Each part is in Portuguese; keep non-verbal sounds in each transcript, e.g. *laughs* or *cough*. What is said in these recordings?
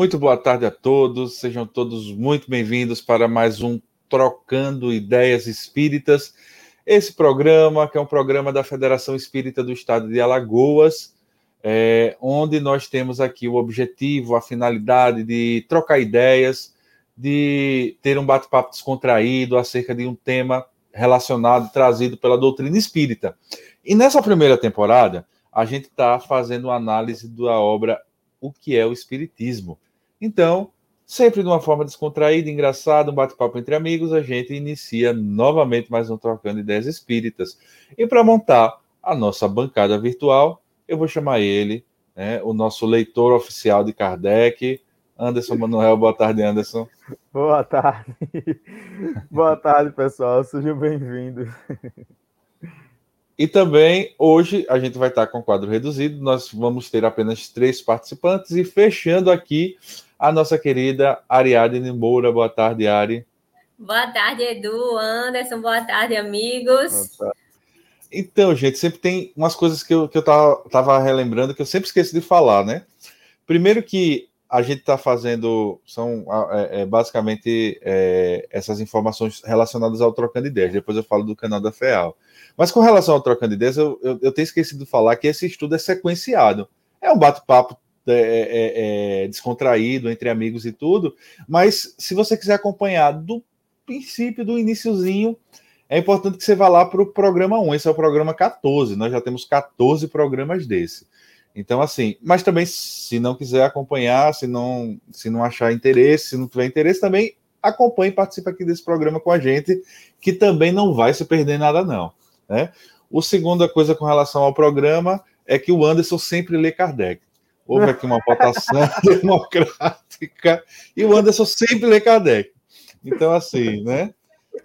Muito boa tarde a todos, sejam todos muito bem-vindos para mais um Trocando Ideias Espíritas. Esse programa, que é um programa da Federação Espírita do Estado de Alagoas, é, onde nós temos aqui o objetivo, a finalidade de trocar ideias, de ter um bate-papo descontraído acerca de um tema relacionado, trazido pela doutrina espírita. E nessa primeira temporada, a gente está fazendo uma análise da obra O que é o Espiritismo. Então, sempre de uma forma descontraída, engraçada, um bate-papo entre amigos, a gente inicia novamente mais um Trocando Ideias Espíritas. E para montar a nossa bancada virtual, eu vou chamar ele, né, o nosso leitor oficial de Kardec, Anderson Manuel. Boa tarde, Anderson. Boa tarde. *laughs* Boa tarde, pessoal. Sejam bem-vindos. E também hoje a gente vai estar com o quadro reduzido. Nós vamos ter apenas três participantes e fechando aqui a nossa querida Ariadne Moura. Boa tarde, Ari. Boa tarde, Edu, Anderson. Boa tarde, amigos. Boa tarde. Então, gente, sempre tem umas coisas que eu, que eu tava, tava relembrando que eu sempre esqueço de falar, né? Primeiro que a gente está fazendo são é, é, basicamente é, essas informações relacionadas ao Trocando Ideias. Depois eu falo do canal da FEAL. Mas com relação ao Trocando Ideias, eu, eu, eu tenho esquecido de falar que esse estudo é sequenciado. É um bate-papo é, é, é, descontraído entre amigos e tudo, mas se você quiser acompanhar do princípio, do iníciozinho, é importante que você vá lá para o programa 1. Esse é o programa 14. Nós já temos 14 programas desse. Então, assim, mas também, se não quiser acompanhar, se não, se não achar interesse, se não tiver interesse, também acompanhe e participe aqui desse programa com a gente, que também não vai se perder nada, não. Né? O segunda coisa com relação ao programa é que o Anderson sempre lê Kardec. Houve aqui uma votação *laughs* democrática e o Anderson sempre lê Kardec. Então, assim, né?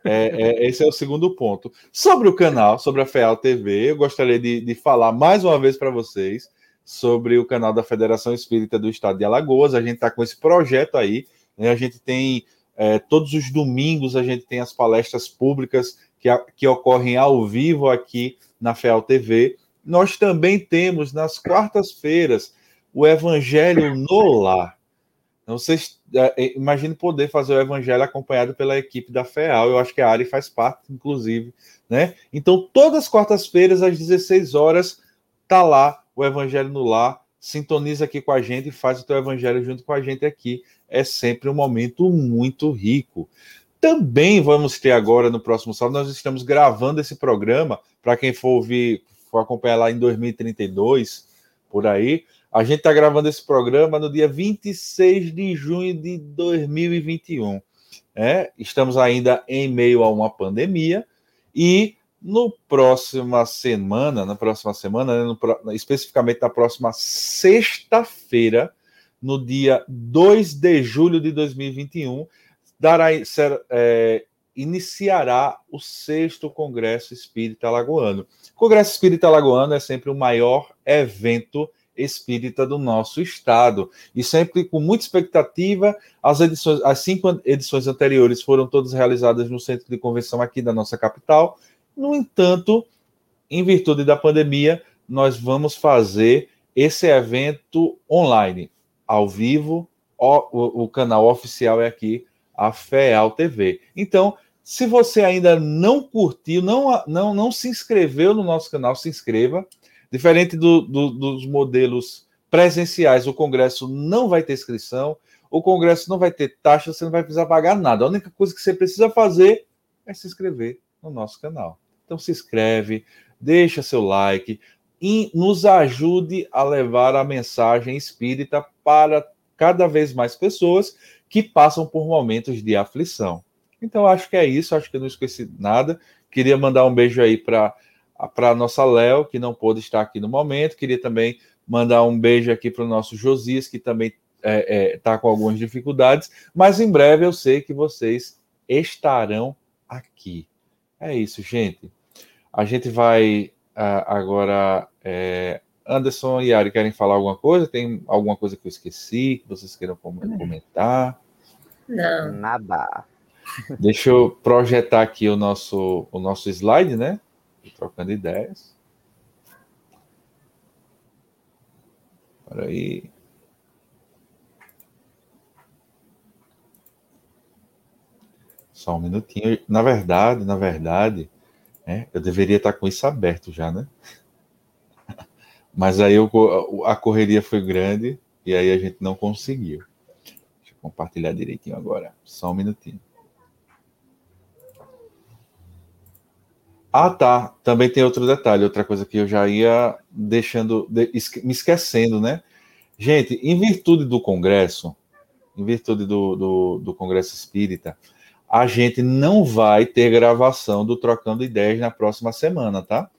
É, é, esse é o segundo ponto. Sobre o canal, sobre a FEAL TV, eu gostaria de, de falar mais uma vez para vocês sobre o canal da Federação Espírita do Estado de Alagoas. A gente está com esse projeto aí. Né? A gente tem é, todos os domingos a gente tem as palestras públicas que, que ocorrem ao vivo aqui na FEAL TV. Nós também temos nas quartas-feiras o Evangelho no Lar. Não sei, é, é, imagine poder fazer o Evangelho acompanhado pela equipe da FEAL. Eu acho que a Ari faz parte, inclusive, né? Então, todas as quartas-feiras às 16 horas tá lá o Evangelho no Lar, sintoniza aqui com a gente e faz o teu Evangelho junto com a gente aqui. É sempre um momento muito rico. Também vamos ter agora no próximo sábado, nós estamos gravando esse programa, para quem for ouvir, for acompanhar lá em 2032, por aí. A gente está gravando esse programa no dia 26 de junho de 2021. É, estamos ainda em meio a uma pandemia e no próxima semana, na próxima semana, né, no, especificamente na próxima sexta-feira, no dia 2 de julho de 2021, dará, ser, é, iniciará o sexto Congresso Espírita Alagoano. O Congresso Espírita Alagoano é sempre o maior evento espírita do nosso estado. E sempre com muita expectativa, as edições, as cinco edições anteriores foram todas realizadas no centro de convenção aqui da nossa capital. No entanto, em virtude da pandemia, nós vamos fazer esse evento online, ao vivo. O, o canal oficial é aqui, a FEAL TV. Então, se você ainda não curtiu, não, não, não se inscreveu no nosso canal, se inscreva. Diferente do, do, dos modelos presenciais, o Congresso não vai ter inscrição, o Congresso não vai ter taxa, você não vai precisar pagar nada. A única coisa que você precisa fazer é se inscrever no nosso canal. Então se inscreve, deixa seu like e nos ajude a levar a mensagem espírita para cada vez mais pessoas que passam por momentos de aflição. Então acho que é isso, acho que eu não esqueci nada. Queria mandar um beijo aí para para a nossa Léo, que não pôde estar aqui no momento. Queria também mandar um beijo aqui para o nosso Josias, que também está é, é, tá com algumas dificuldades, mas em breve eu sei que vocês estarão aqui. É isso, gente. A gente vai uh, agora. É, Anderson e Ari querem falar alguma coisa? Tem alguma coisa que eu esqueci que vocês queiram comentar? Não. Nada. Deixa eu projetar aqui o nosso, o nosso slide, né? trocando ideias. Para aí. Só um minutinho. Na verdade, na verdade, é, eu deveria estar com isso aberto já, né? *laughs* Mas aí eu, a correria foi grande e aí a gente não conseguiu. Deixa eu compartilhar direitinho agora. Só um minutinho. Ah, tá. Também tem outro detalhe, outra coisa que eu já ia deixando, de, me esquecendo, né? Gente, em virtude do Congresso, em virtude do, do, do, Congresso Espírita, a gente não vai ter gravação do Trocando Ideias na próxima semana, tá?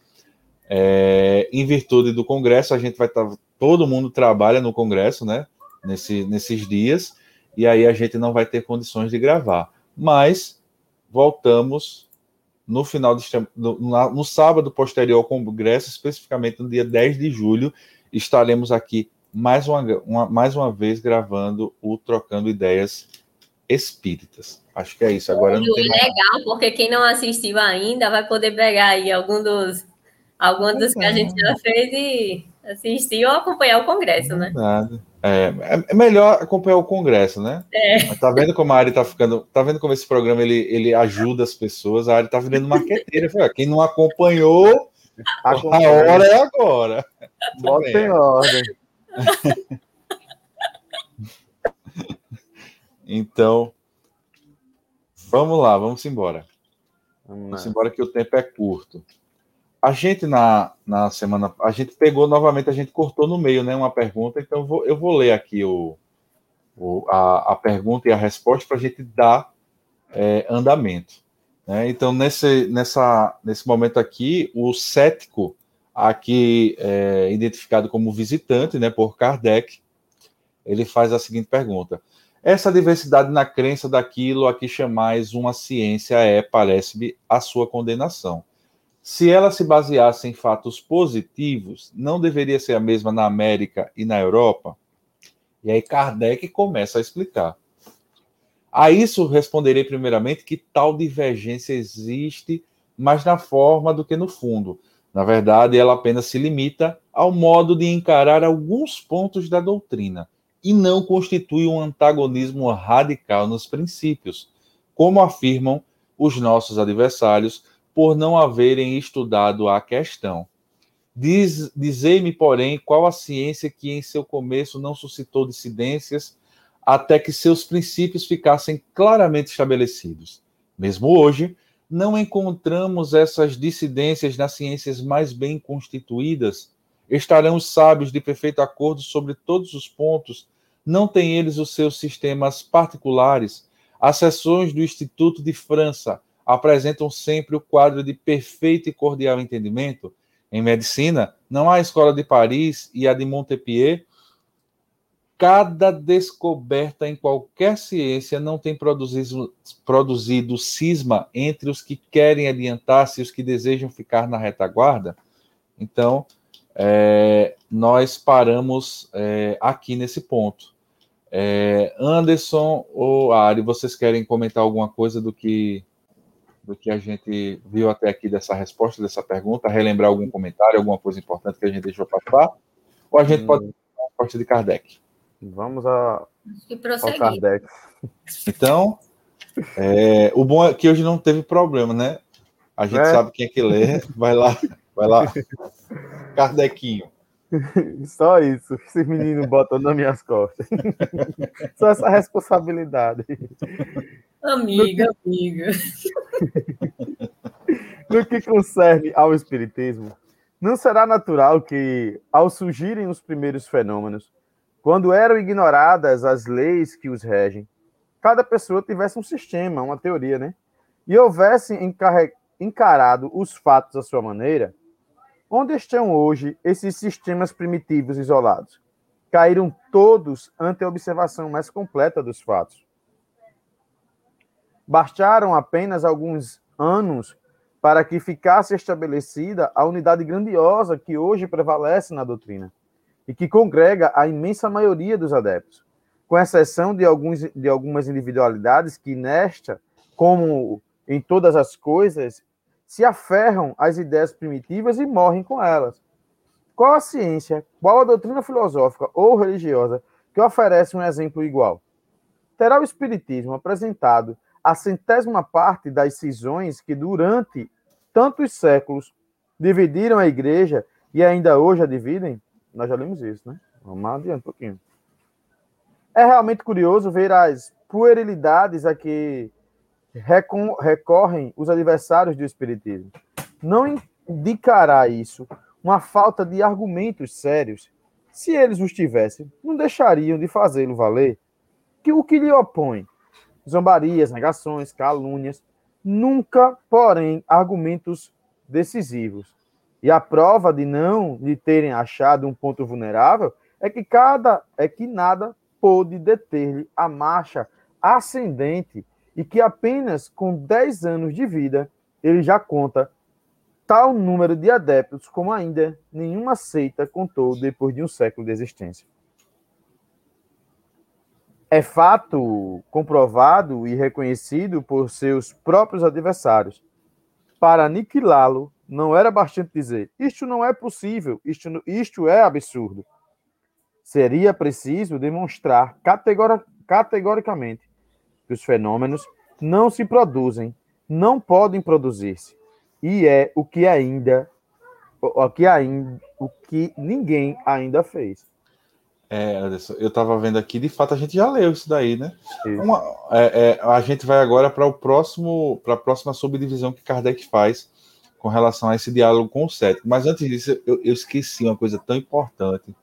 É, em virtude do Congresso, a gente vai estar. Tá, todo mundo trabalha no Congresso, né? Nesse, nesses dias, e aí a gente não vai ter condições de gravar. Mas voltamos no final de, no, no, sábado posterior ao Congresso, especificamente no dia 10 de julho, estaremos aqui mais uma, uma, mais uma vez gravando o Trocando Ideias Espíritas. Acho que é isso. Agora não tem legal, mais... porque quem não assistiu ainda vai poder pegar aí algum dos, algum dos que a gente já fez e assistir ou acompanhar o Congresso, né? Nada. É, é, melhor acompanhar o Congresso, né? É. Tá vendo como a Ari tá ficando. Tá vendo como esse programa ele, ele ajuda as pessoas? A Ari tá virando marqueteira. Quem não acompanhou, a hora é agora. Bota em ordem. *laughs* então, vamos lá, vamos embora. Vamos embora que o tempo é curto. A gente na, na semana, a gente pegou novamente, a gente cortou no meio, né, uma pergunta, então eu vou, eu vou ler aqui o, o a, a, pergunta e a resposta para a gente dar é, andamento. Né? Então, nesse, nessa, nesse momento aqui, o cético, aqui é, identificado como visitante, né, por Kardec, ele faz a seguinte pergunta: essa diversidade na crença daquilo a que chamais uma ciência é, parece-me, a sua condenação. Se ela se baseasse em fatos positivos, não deveria ser a mesma na América e na Europa? E aí Kardec começa a explicar. A isso responderei primeiramente que tal divergência existe mais na forma do que no fundo. Na verdade, ela apenas se limita ao modo de encarar alguns pontos da doutrina e não constitui um antagonismo radical nos princípios, como afirmam os nossos adversários por não haverem estudado a questão. Diz, Dizei-me, porém, qual a ciência que em seu começo não suscitou dissidências até que seus princípios ficassem claramente estabelecidos. Mesmo hoje, não encontramos essas dissidências nas ciências mais bem constituídas. Estarão os sábios de perfeito acordo sobre todos os pontos. Não têm eles os seus sistemas particulares. As sessões do Instituto de França, apresentam sempre o quadro de perfeito e cordial entendimento. Em medicina, não há a escola de Paris e a de Montpellier. Cada descoberta em qualquer ciência não tem produzido, produzido cisma entre os que querem adiantar-se e os que desejam ficar na retaguarda. Então, é, nós paramos é, aqui nesse ponto. É, Anderson ou Ari, vocês querem comentar alguma coisa do que do que a gente viu até aqui dessa resposta, dessa pergunta, relembrar algum comentário, alguma coisa importante que a gente deixou passar, ou a gente hum. pode a resposta de Kardec. Vamos a, ao Kardec. Então, é, o bom é que hoje não teve problema, né? A gente é. sabe quem é que lê, vai lá, vai lá. *laughs* Kardecinho. Só isso, esse menino botando nas minhas costas. *laughs* Só essa responsabilidade. Amiga, amiga. *laughs* No que concerne ao Espiritismo, não será natural que, ao surgirem os primeiros fenômenos, quando eram ignoradas as leis que os regem, cada pessoa tivesse um sistema, uma teoria, né? E houvesse encarado os fatos à sua maneira, onde estão hoje esses sistemas primitivos isolados? Caíram todos ante a observação mais completa dos fatos Bastaram apenas alguns anos para que ficasse estabelecida a unidade grandiosa que hoje prevalece na doutrina e que congrega a imensa maioria dos adeptos, com exceção de, alguns, de algumas individualidades que, nesta, como em todas as coisas, se aferram às ideias primitivas e morrem com elas. Qual a ciência, qual a doutrina filosófica ou religiosa que oferece um exemplo igual? Terá o Espiritismo apresentado a centésima parte das cisões que durante tantos séculos dividiram a igreja e ainda hoje a dividem? Nós já lemos isso, né? Vamos adiante um pouquinho. É realmente curioso ver as puerilidades a que recorrem os adversários do Espiritismo. Não indicará isso uma falta de argumentos sérios? Se eles os tivessem, não deixariam de fazê-lo valer? Que o que lhe opõe? Zombarias, negações, calúnias, nunca, porém, argumentos decisivos. E a prova de não lhe terem achado um ponto vulnerável é que cada é que nada pôde deter-lhe a marcha ascendente e que apenas com 10 anos de vida ele já conta tal número de adeptos como ainda nenhuma seita contou depois de um século de existência. É fato comprovado e reconhecido por seus próprios adversários. Para aniquilá-lo, não era bastante dizer: isto não é possível, isto, isto é absurdo. Seria preciso demonstrar categoricamente que os fenômenos não se produzem, não podem produzir-se e é o que ainda o que ainda o que ninguém ainda fez. É, Anderson, eu estava vendo aqui, de fato a gente já leu isso daí, né? Uma, é, é, a gente vai agora para o próximo, para a próxima subdivisão que Kardec faz com relação a esse diálogo com o cético. Mas antes disso, eu, eu esqueci uma coisa tão importante,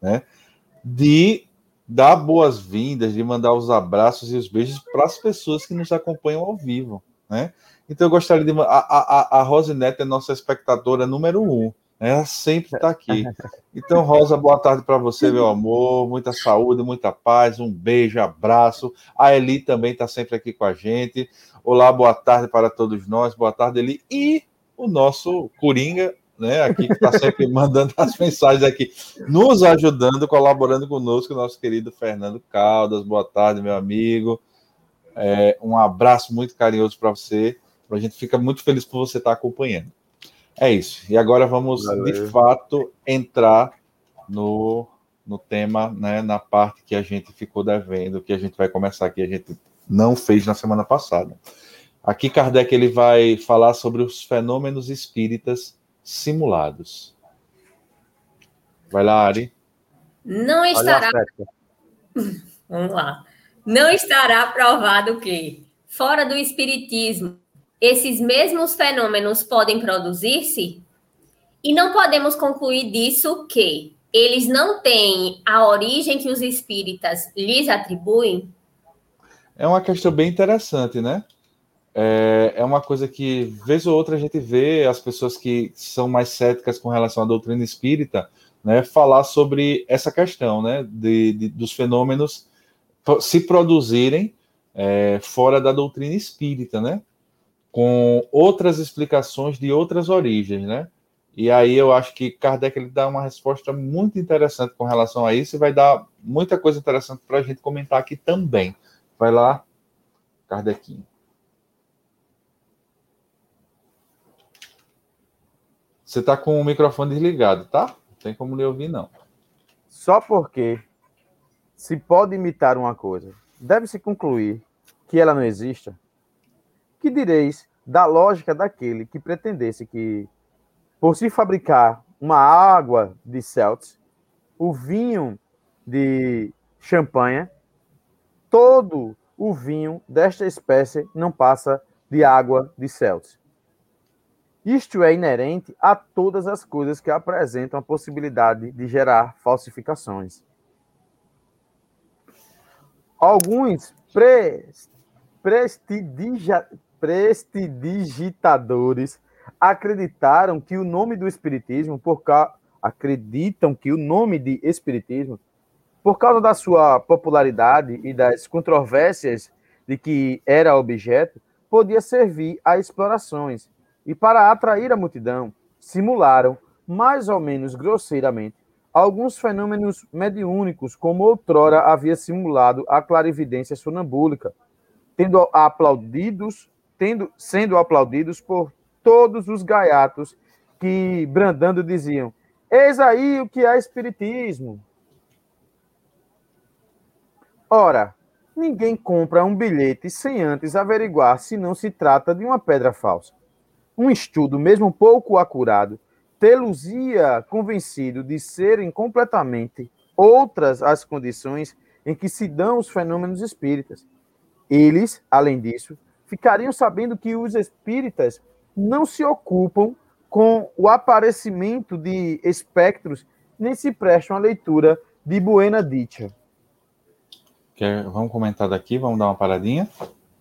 né? De dar boas-vindas, de mandar os abraços e os beijos para as pessoas que nos acompanham ao vivo, né? Então eu gostaria de. A, a, a Rose Neto é nossa espectadora número um. Né? Ela sempre está aqui. Então, Rosa, boa tarde para você, meu amor. Muita saúde, muita paz. Um beijo, abraço. A Eli também está sempre aqui com a gente. Olá, boa tarde para todos nós. Boa tarde, Eli. E o nosso Coringa, né? Aqui que está sempre *laughs* mandando as mensagens aqui, nos ajudando, colaborando conosco, nosso querido Fernando Caldas. Boa tarde, meu amigo. É, um abraço muito carinhoso para você. A gente fica muito feliz por você estar acompanhando. É isso. E agora vamos, Valeu. de fato, entrar no, no tema, né, na parte que a gente ficou devendo, que a gente vai começar aqui, a gente não fez na semana passada. Aqui Kardec ele vai falar sobre os fenômenos espíritas simulados. Vai lá, Ari. Não estará. *laughs* Vamos lá. Não estará provado que, fora do espiritismo, esses mesmos fenômenos podem produzir-se? E não podemos concluir disso que eles não têm a origem que os espíritas lhes atribuem? É uma questão bem interessante, né? É, é uma coisa que, vez ou outra, a gente vê as pessoas que são mais céticas com relação à doutrina espírita, né, falar sobre essa questão, né, de, de dos fenômenos se produzirem é, fora da doutrina espírita, né? Com outras explicações de outras origens, né? E aí eu acho que Kardec ele dá uma resposta muito interessante com relação a isso e vai dar muita coisa interessante para a gente comentar aqui também. Vai lá, Kardecinho. Você está com o microfone desligado, tá? Não tem como lhe ouvir, não. Só porque se pode imitar uma coisa, deve-se concluir que ela não exista, que direis da lógica daquele que pretendesse que, por se fabricar uma água de Celtics, o vinho de champanhe, todo o vinho desta espécie não passa de água de Celtics. Isto é inerente a todas as coisas que apresentam a possibilidade de gerar falsificações. Alguns pre prestidigitadores acreditaram que o nome do espiritismo, por ca... acreditam que o nome de espiritismo, por causa da sua popularidade e das controvérsias de que era objeto, podia servir a explorações. E para atrair a multidão, simularam, mais ou menos grosseiramente, alguns fenômenos mediúnicos, como outrora havia simulado a clarividência sonambúlica, tendo aplaudidos tendo, sendo aplaudidos por todos os gaiatos que, brandando, diziam: Eis aí o que é Espiritismo. Ora, Ninguém compra um bilhete sem antes averiguar se não se trata de uma pedra falsa. Um estudo, mesmo pouco acurado, tê-los-ia convencido de serem completamente outras as condições em que se dão os fenômenos espíritas. Eles, além disso, ficariam sabendo que os espíritas não se ocupam com o aparecimento de espectros, nem se prestam a leitura de Buena Dicha. Quer, vamos comentar daqui, vamos dar uma paradinha.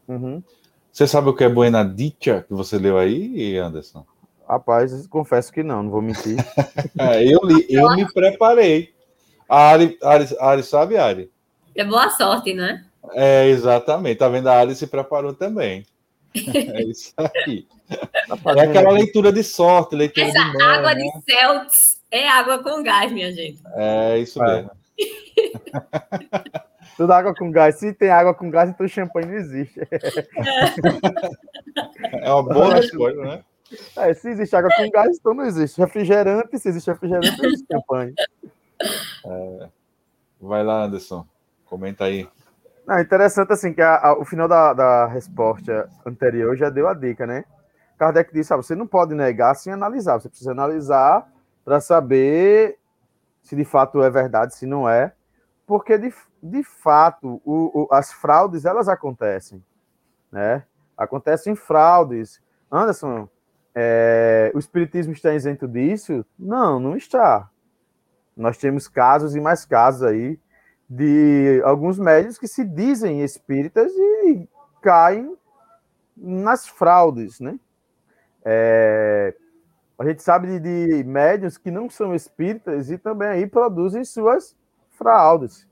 Uhum. Você sabe o que é Buena Dicha que você leu aí, Anderson? Rapaz, confesso que não, não vou mentir. *laughs* É, eu, li, eu me preparei. A Ari, Ari, Ari sabe, Ari? É boa sorte, né? É, exatamente. Tá vendo? A Ari se preparou também. *laughs* É isso aí. Tá é aquela leitura de sorte, leitura Essa de água né? de Celtics é água com gás, minha gente. É isso É. mesmo. *laughs* Tudo água com gás. Se tem água com gás, então champanhe não existe. É uma boa resposta, né? É, se existe água com gás, então não existe. Refrigerante, se existe refrigerante, não existe champanhe. Vai lá, Anderson. Comenta aí. Não, interessante assim, que a- a- o final da, da resposta anterior já deu a dica, né? Kardec disse, ah, você não pode negar sem analisar, você precisa analisar para saber se de fato é verdade, se não é, porque de, de fato o- o- as fraudes, elas acontecem, né? Acontecem fraudes. Anderson, é, o espiritismo está isento disso? Não, não está. Nós temos casos e mais casos aí de alguns médios que se dizem espíritas e caem nas fraudes, né? É, a gente sabe de, de médios que não são espíritas e também aí produzem suas fraudes.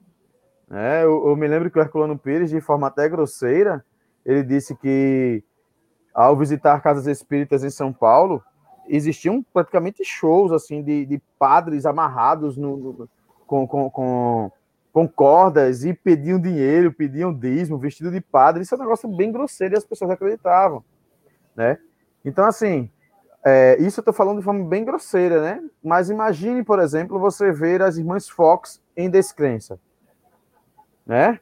né? eu, eu me lembro que o Herculano Pires, de forma até grosseira, ele disse que ao visitar casas espíritas em São Paulo, existiam praticamente shows assim de, de padres amarrados no, no- com, com, com, com cordas e pediam dinheiro, pediam dízimo, vestido de padre. Isso é um negócio bem grosseiro e as pessoas acreditavam, né? Então, assim, é, isso eu estou falando de forma bem grosseira, né? Mas imagine, por exemplo, você ver as irmãs Fox em descrença, né?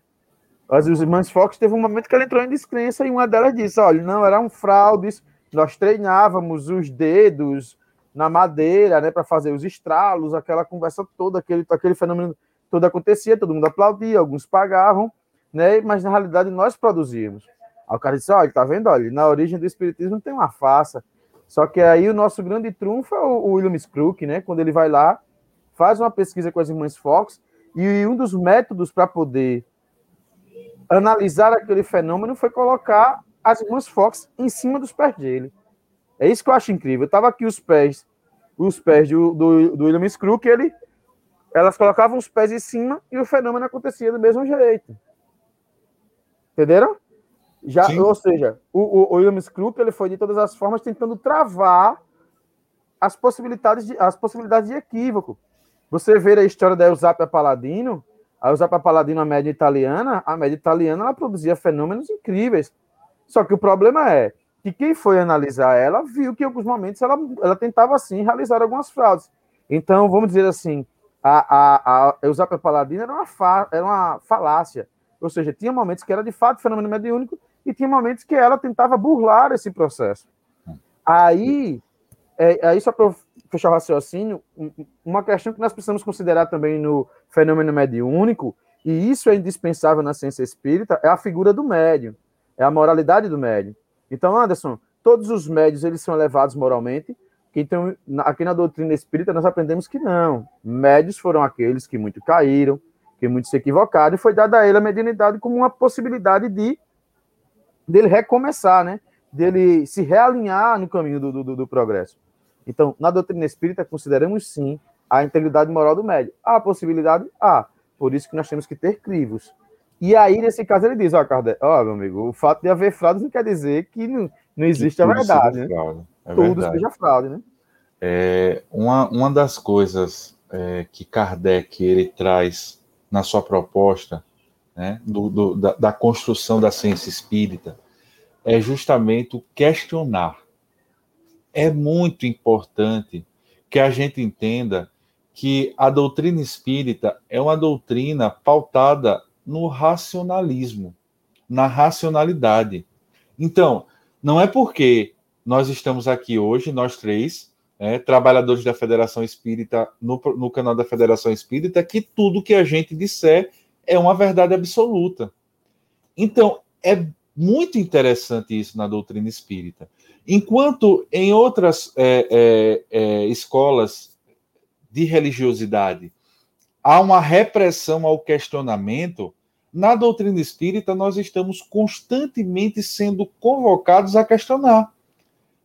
As irmãs Fox teve um momento que ela entrou em descrença e uma delas disse: olha, não, eram fraudes, nós treinávamos os dedos na madeira, né, para fazer os estralos, aquela conversa toda, aquele, aquele fenômeno todo acontecia, todo mundo aplaudia, alguns pagavam, né, mas na realidade nós produzíamos. Aí o cara disse: olha, tá vendo? Olha, na origem do espiritismo tem uma farsa. Só que aí o nosso grande trunfo é o, o William Crook, né, quando ele vai lá, faz uma pesquisa com as irmãs Fox, e um dos métodos para poder analisar aquele fenômeno foi colocar as irmãs Fox em cima dos pés dele. É isso que eu acho incrível. Eu tava aqui os pés, os pés do, do, do William Crook, ele, elas colocavam os pés em cima e o fenômeno acontecia do mesmo jeito. Entenderam? Já, Sim. ou seja, o, o, o William Crook ele foi de todas as formas tentando travar as possibilidades de, as possibilidades de equívoco. Você vê a história da Eusapia Paladino, a Eusapia Paladino, a média italiana, a média italiana ela produzia fenômenos incríveis. Só que o problema é que quem foi analisar ela viu que em alguns momentos ela, ela tentava sim realizar algumas fraudes. Então, vamos dizer assim, a, a, a Eusapia Paladino era uma, fa, era uma falácia. Ou seja, tinha momentos que era de fato fenômeno mediúnico e tinha momentos que ela tentava burlar esse processo. Aí, é, aí só para fechar o raciocínio, um- uma questão que nós precisamos considerar também no fenômeno mediúnico, e isso é indispensável na ciência espírita, é a figura do médium, é a moralidade do médium. Então, Anderson, todos os médios eles são elevados moralmente, então aqui na doutrina espírita nós aprendemos que não. Médios foram aqueles que muito caíram, que muito se equivocaram, e foi dada a ele a mediunidade como uma possibilidade de dele recomeçar, né? Dele se realinhar no caminho do, do, do progresso. Então, na doutrina espírita, consideramos sim a integridade moral do médium. Há a possibilidade? Há. Por isso que nós temos que ter crivos. E aí, nesse caso, ele diz: Ó, Kardec, ó, meu amigo, o fato de haver fraudes não quer dizer que não, não existe a Tudo verdade, né? fraude. É Tudo seja fraude, né? É, uma, uma das coisas é, que Kardec ele traz na sua proposta né, do, do- da, da construção da ciência espírita é justamente o questionar. É muito importante que a gente entenda que a doutrina espírita é uma doutrina pautada no racionalismo, na racionalidade. Então, não é porque nós estamos aqui hoje, nós três, é, trabalhadores da Federação Espírita, no, no canal da Federação Espírita, que tudo que a gente disser é uma verdade absoluta. Então, é muito interessante isso na doutrina espírita. Enquanto em outras é, é, é, escolas de religiosidade há uma repressão ao questionamento, na doutrina espírita nós estamos constantemente sendo convocados a questionar.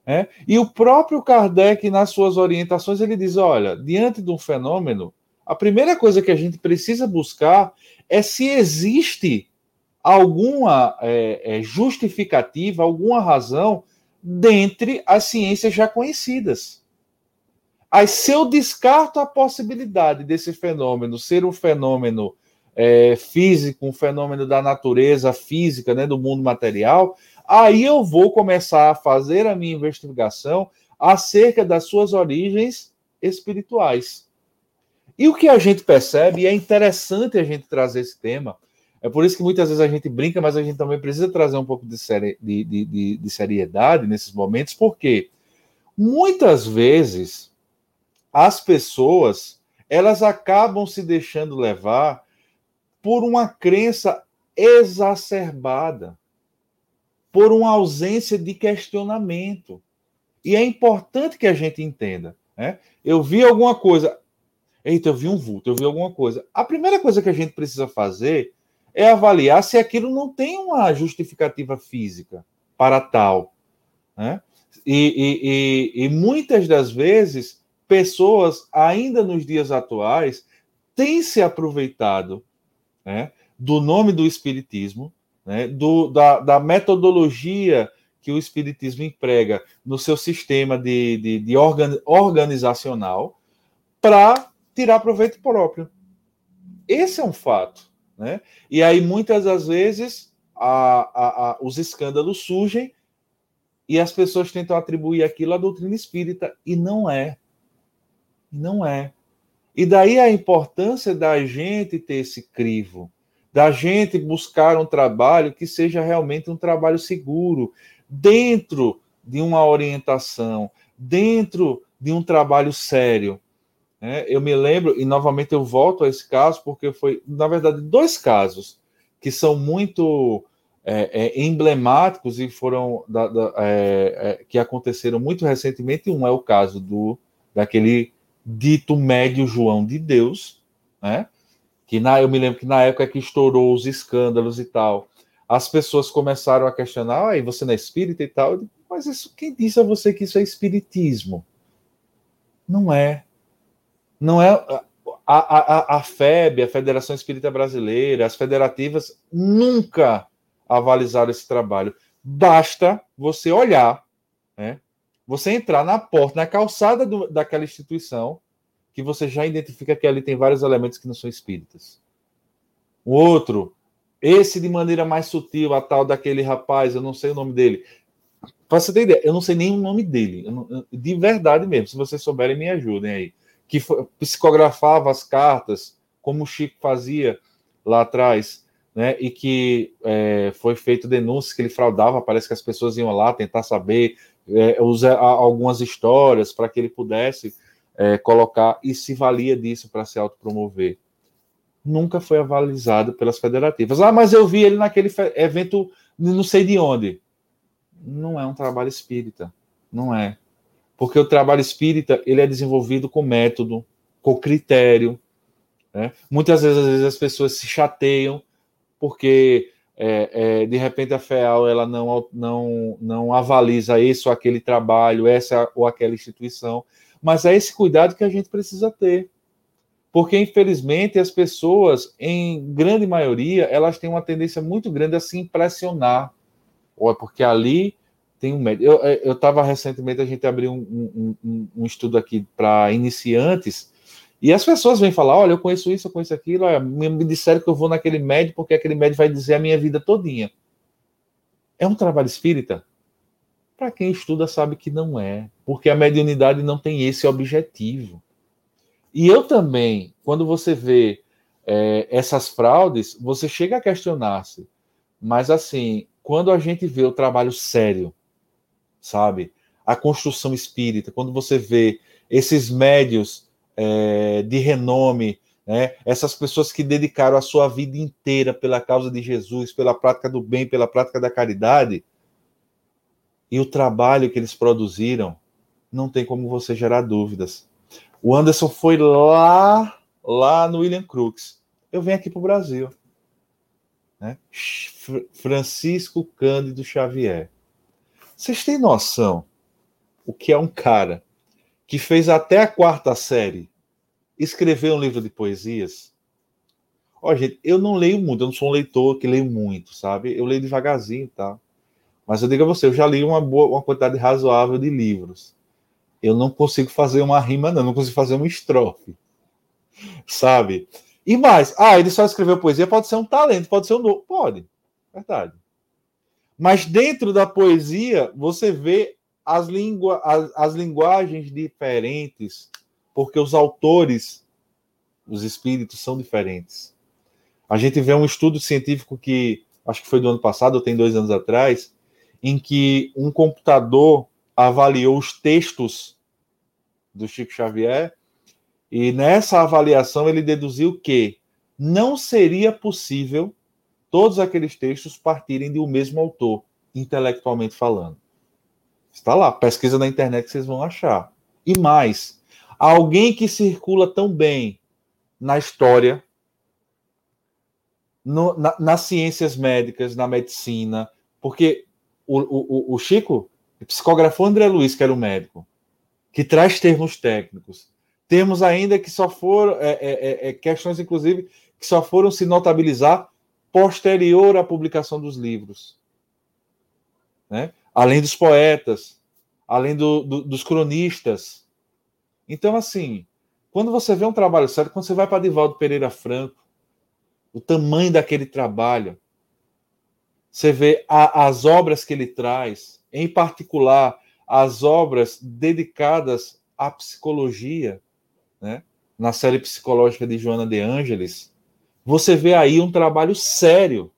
É? E o próprio Kardec, nas suas orientações, ele diz: olha, diante de um fenômeno, a primeira coisa que a gente precisa buscar é se existe alguma é, é, justificativa, alguma razão dentre as ciências já conhecidas. Aí, se eu descarto a possibilidade desse fenômeno ser um fenômeno é, físico, um fenômeno da natureza física, né, do mundo material, aí eu vou começar a fazer a minha investigação acerca das suas origens espirituais. E o que a gente percebe, e é interessante a gente trazer esse tema, é por isso que muitas vezes a gente brinca, mas a gente também precisa trazer um pouco de, seri de, de, de, de seriedade nesses momentos, porque muitas vezes as pessoas elas acabam se deixando levar por uma crença exacerbada, por uma ausência de questionamento. E é importante que a gente entenda. Né? Eu vi alguma coisa, eita, eu vi um vulto, eu vi alguma coisa. A primeira coisa que a gente precisa fazer é avaliar se aquilo não tem uma justificativa física para tal. Né? E, e, e, e muitas das vezes, pessoas, ainda nos dias atuais, têm se aproveitado né, do nome do Espiritismo, né, do, da, da, metodologia que o Espiritismo emprega no seu sistema de, de, de organ, organizacional para tirar proveito próprio. Esse é um fato. Né? E aí, muitas das vezes, a, a, a, os escândalos surgem e as pessoas tentam atribuir aquilo à doutrina espírita, e não é. Não é. E daí a importância da gente ter esse crivo, da gente buscar um trabalho que seja realmente um trabalho seguro, dentro de uma orientação, dentro de um trabalho sério. Né? Eu me lembro, e novamente eu volto a esse caso, porque foi, na verdade, dois casos que são muito é, é, emblemáticos e foram da, da, é, é que aconteceram muito recentemente. Um é o caso do daquele dito médio João de Deus, né? Que na, eu me lembro que na época que estourou os escândalos e tal, as pessoas começaram a questionar, aí você não é espírita e tal. Digo, Mas isso, quem disse a você que isso é espiritismo? Não é não é a, a, a FEB, a Federação Espírita Brasileira, as federativas nunca avalizaram esse trabalho. Basta você olhar, né? Você entrar na porta, na calçada do, daquela instituição, que você já identifica que ali tem vários elementos que não são espíritas. O outro, esse de maneira mais sutil, a tal daquele rapaz, eu não sei o nome dele. Para você ter ideia, eu não sei nem o nome dele. Não, de verdade mesmo. Se vocês souberem, me ajudem aí que psicografava as cartas, como o Chico fazia lá atrás, né? E que é, foi feito denúncias que ele fraudava. Parece que as pessoas iam lá tentar saber, é, usar algumas histórias para que ele pudesse é, colocar e se valia disso para se autopromover. Nunca foi avalizado pelas federativas. Ah, mas eu vi ele naquele evento, não sei de onde. Não é um trabalho espírita, não é porque o trabalho espírita ele é desenvolvido com método, com critério. Né? Muitas vezes, vezes, as pessoas se chateiam porque é, é, de repente a FEAL ela não, não, não avaliza esse ou aquele trabalho, essa ou aquela instituição, mas é esse cuidado que a gente precisa ter. Porque, infelizmente, as pessoas, em grande maioria, elas têm uma tendência muito grande a se impressionar. Ou é porque ali tem um médico. Eu estava recentemente, a gente abriu um, um, um estudo aqui para iniciantes, e as pessoas vêm falar: olha, eu conheço isso, eu conheço aquilo, olha, me disseram que eu vou naquele médico porque aquele médico vai dizer a minha vida todinha. É um trabalho espírita? Para quem estuda sabe que não é, porque a mediunidade não tem esse objetivo. E eu também, quando você vê é, essas fraudes, você chega a questionar-se. Mas, assim, quando a gente vê o trabalho sério, sabe? A construção espírita, quando você vê esses médios é, de renome, né? essas pessoas que dedicaram a sua vida inteira pela causa de Jesus, pela prática do bem, pela prática da caridade, e o trabalho que eles produziram, não tem como você gerar dúvidas. O Anderson foi lá, lá no William Crooks. Eu venho aqui para o Brasil. Né? Francisco Cândido Xavier. Vocês têm noção o que é um cara que fez até a quarta série escrever um livro de poesias? Ó, gente, eu não leio muito, eu não sou um leitor que leio muito, sabe? Eu leio devagarzinho tá? Mas eu digo a você, eu já li uma, boa, uma quantidade razoável de livros eu não consigo fazer uma rima, não, não consigo fazer uma estrofe. Sabe? E mais, ah, ele só escreveu poesia, pode ser um talento, pode ser um novo. Pode, verdade. Mas dentro da poesia, você vê as, língua, as, as linguagens diferentes, porque os autores, os espíritos, são diferentes. A gente vê um estudo científico que, acho que foi do ano passado, ou tem dois anos atrás, em que um computador avaliou os textos do Chico Xavier e nessa avaliação ele deduziu que não seria possível todos aqueles textos partirem de um mesmo autor, intelectualmente falando. Está lá, pesquisa na internet que vocês vão achar. E mais, alguém que circula tão bem na história, no, na, nas ciências médicas, na medicina, porque o, o, o Chico psicografou André Luiz, que era o médico, que traz termos técnicos. Temos ainda que só foram é, é, é, é, questões, inclusive, que só foram se notabilizar posterior à publicação dos livros. Né? Além dos poetas, além do, do, dos cronistas. Então, assim, quando você vê um trabalho sério, quando você vai para Divaldo Pereira Franco, o tamanho daquele trabalho, você vê a, as obras que ele traz, em particular as obras dedicadas à psicologia, né? na série psicológica de Joana de Ângeles, você vê aí um trabalho sério.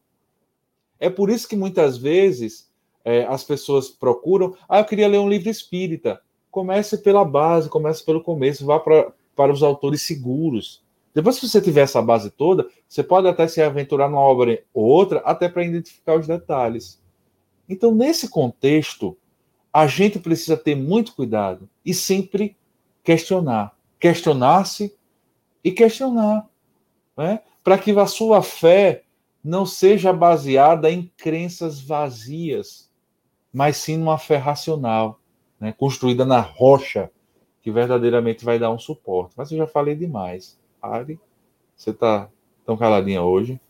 É por isso que muitas vezes é, as pessoas procuram, ah, eu queria ler um livro espírita. Comece pela base, comece pelo começo, vá para os autores seguros. Depois que você tiver essa base toda, você pode até se aventurar numa obra ou outra, até para identificar os detalhes. Então, nesse contexto, a gente precisa ter muito cuidado e sempre questionar. Questionar-se e questionar. Né? Para que a sua fé não seja baseada em crenças vazias, mas sim numa fé racional, né? construída na rocha, que verdadeiramente vai dar um suporte. Mas eu já falei demais. Ari, você está tão caladinha hoje.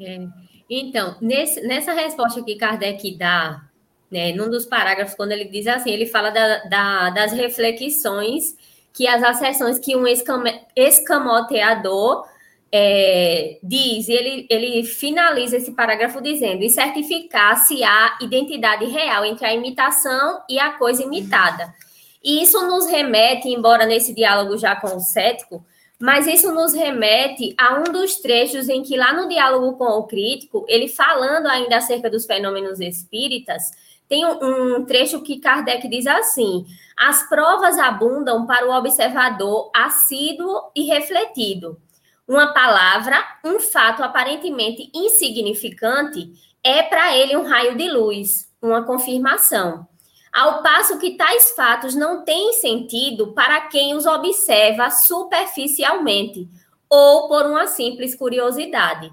É. Então, nesse, nessa resposta que Kardec dá, né, num dos parágrafos, quando ele diz assim, ele fala da, da, das reflexões que as acessões que um escamoteador é, diz, ele, ele finaliza esse parágrafo dizendo, e certificar se há identidade real entre a imitação e a coisa imitada. E isso nos remete, embora nesse diálogo já com o cético, mas isso nos remete a um dos trechos em que, lá no diálogo com o crítico, ele falando ainda acerca dos fenômenos espíritas, tem um, trecho que Kardec diz assim: as provas abundam para o observador assíduo e refletido. Uma palavra, um fato aparentemente insignificante, é para ele um raio de luz, uma confirmação ao passo que tais fatos não têm sentido para quem os observa superficialmente ou por uma simples curiosidade.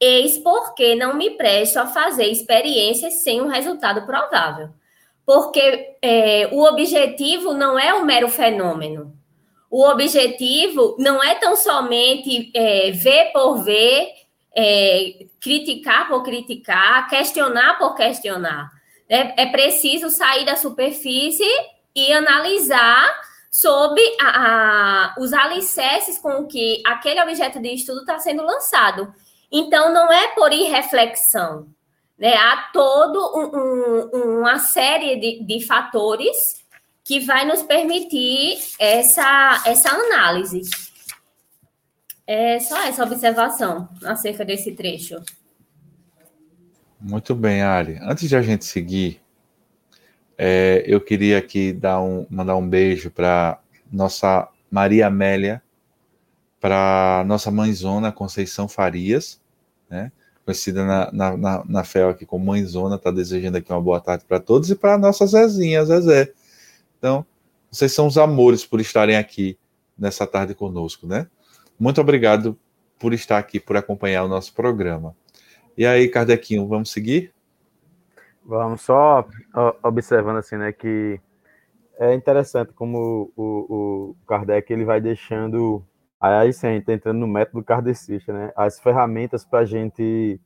Eis porque não me presto a fazer experiências sem um resultado provável. Porque é, o objetivo não é o mero fenômeno. O objetivo não é tão somente é, ver por ver, é, criticar por criticar, questionar por questionar é, é preciso sair da superfície e analisar sobre a, a, os alicerces com que aquele objeto de estudo está sendo lançado. Então, não é por irreflexão. Né? Há todo um, um, uma série de, de fatores que vai nos permitir essa, essa análise. É só essa observação acerca desse trecho. Muito bem, Ari. Antes de a gente seguir, é, eu queria aqui dar um, mandar um beijo para nossa Maria Amélia, para nossa mãezona Conceição Farias, né? conhecida na, na, na, na FEL aqui como mãezona, está desejando aqui uma boa tarde para todos e para nossa Zezinha, Zezé. Então, vocês são os amores por estarem aqui nessa tarde conosco, né? Muito obrigado por estar aqui, por acompanhar o nosso programa. E aí, Kardequinho, vamos seguir? Vamos só observando assim, né, que é interessante como o, o, Kardec ele vai deixando, aí sim, a gente tá entrando no método kardecista, né, as ferramentas para a gente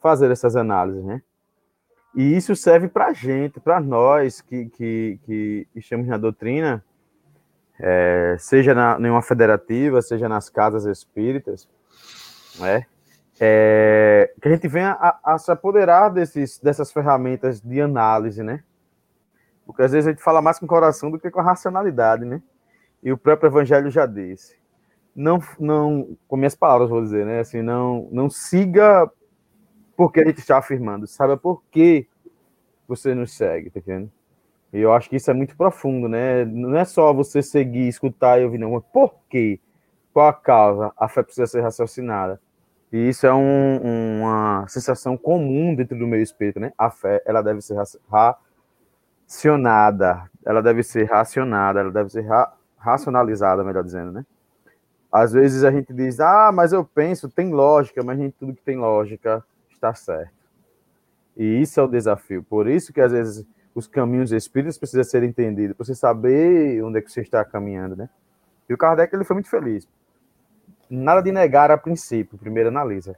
fazer essas análises, né, e isso serve para a gente, para nós que, que, que estamos na doutrina, é, seja na, em uma federativa, seja nas casas espíritas, né, é, que a gente venha a, a, se apoderar desses, dessas ferramentas de análise, né? Porque às vezes a gente fala mais com o coração do que com a racionalidade, né? E o próprio Evangelho já disse. Não, não, com minhas palavras vou dizer, né? Assim, não, não siga porque a gente está afirmando, saiba por que você nos segue, tá entendendo? E eu acho que isso é muito profundo, né? Não é só você seguir, escutar e ouvir, não, mas por quê? Qual a causa? A fé precisa ser raciocinada. E isso é um, uma sensação comum dentro do meio espírito, né? A fé, ela deve ser racionada, ela deve ser racionada, ela deve ser ra racionalizada, melhor dizendo, né? Às vezes a gente diz, ah, mas eu penso, tem lógica, mas nem tudo que tem lógica está certo. E isso é o desafio. Por isso que às vezes os caminhos espíritas precisam ser entendidos, para você saber onde é que você está caminhando, né? E o Kardec ele foi muito feliz nada de negar a princípio, primeiro analisa.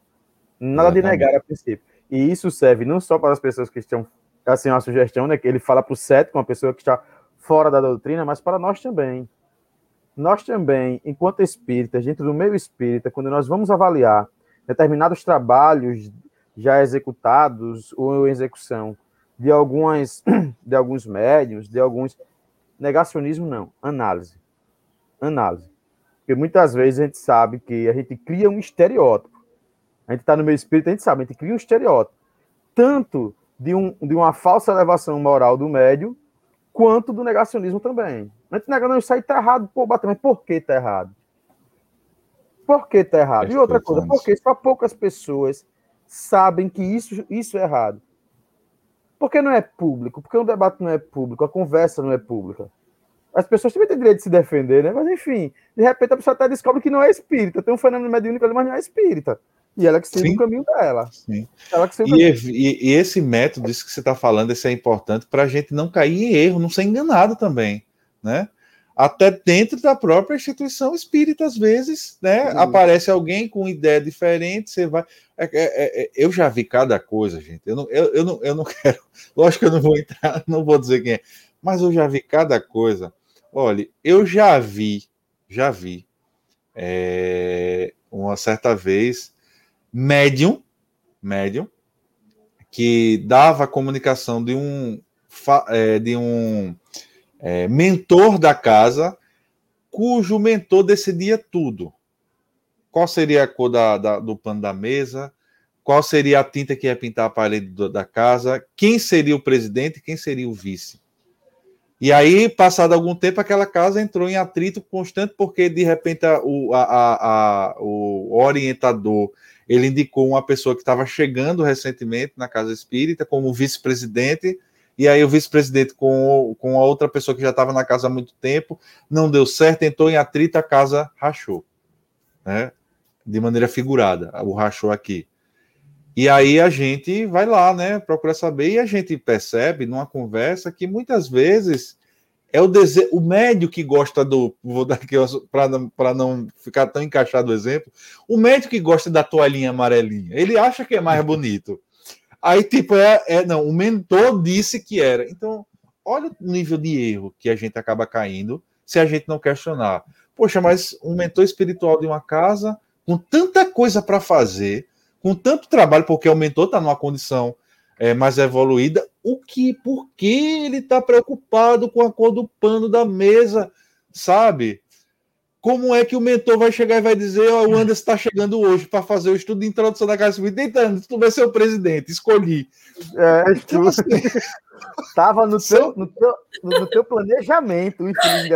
Nada de negar a princípio. E isso serve não só para as pessoas que estão, assim, uma sugestão, né, que ele fala para o cético, uma pessoa que está fora da doutrina, mas para nós também. Nós também, enquanto espíritas, dentro do meio espírita, quando nós vamos avaliar determinados trabalhos já executados ou em execução de algumas *clears throat* de alguns médios, de alguns negacionismo não, análise. Análise. Porque muitas vezes a gente sabe que a gente cria um estereótipo. A gente está no meio espírito, a gente sabe, a gente cria um estereótipo. Tanto de, um, de uma falsa elevação moral do médio, quanto do negacionismo também. A gente nega, não, isso aí está errado. Pô, bata, mas por que está errado? Por que está errado? E outra coisa, porque só poucas pessoas sabem que isso, isso é errado. Porque não é público? Porque o debate não é público, a conversa não é pública. As pessoas também têm direito de se defender, né? Mas enfim, de repente a pessoa até descobre que não é espírita. Tem um fenômeno mediúnico ali, mas não é espírita. E ela que segue o caminho dela. Sim. Ela que e, e, e, esse método, isso que você está falando, esse é importante para a gente não cair em erro, não ser enganado também, né? Até dentro da própria instituição espírita, às vezes, né? Aparece alguém com ideia diferente, você vai. É, é, é, eu já vi cada coisa, gente. Eu não, eu, eu, não, eu não *laughs* quero. Lógico que eu não vou entrar, não vou dizer quem é, mas eu já vi cada coisa. Olha, eu já vi, já vi, é, uma certa vez, médium, médium, que dava a comunicação de um, é, de um é, mentor da casa, cujo mentor decidia tudo. Qual seria a cor da, da, do pano da mesa, qual seria a tinta que ia pintar a parede da casa, quem seria o presidente, quem seria o vice. E aí, passado algum tempo, aquela casa entrou em atrito constante, porque de repente a, a, a, o orientador ele indicou uma pessoa que estava chegando recentemente na casa espírita como vice-presidente, e aí o vice-presidente com, com a outra pessoa que já estava na casa há muito tempo, não deu certo, entrou em atrito, a casa rachou, né? De maneira figurada, o rachou aqui. E aí a gente vai lá, né, procura saber, e a gente percebe numa conversa que muitas vezes é o desejo, o médio que gosta do, vou dar aqui para não ficar tão encaixado o exemplo, o médio que gosta da toalhinha amarelinha, ele acha que é mais *laughs* bonito. Aí, tipo, é, é não, o mentor disse que era. Então, olha o nível de erro que a gente acaba caindo se a gente não questionar. Poxa, mas um mentor espiritual de uma casa, com tanta coisa para fazer, com tanto trabalho, porque o mentor está numa condição é, mais evoluída, o que, por que ele está preocupado com a cor do pano da mesa, sabe? Como é que o mentor vai chegar e vai dizer: oh, o Anderson está chegando hoje para fazer o estudo de introdução da Casa Civil? Tentando, tu vai ser o presidente, escolhi. É, então, assim, Tava no teu, no, teu, no teu planejamento.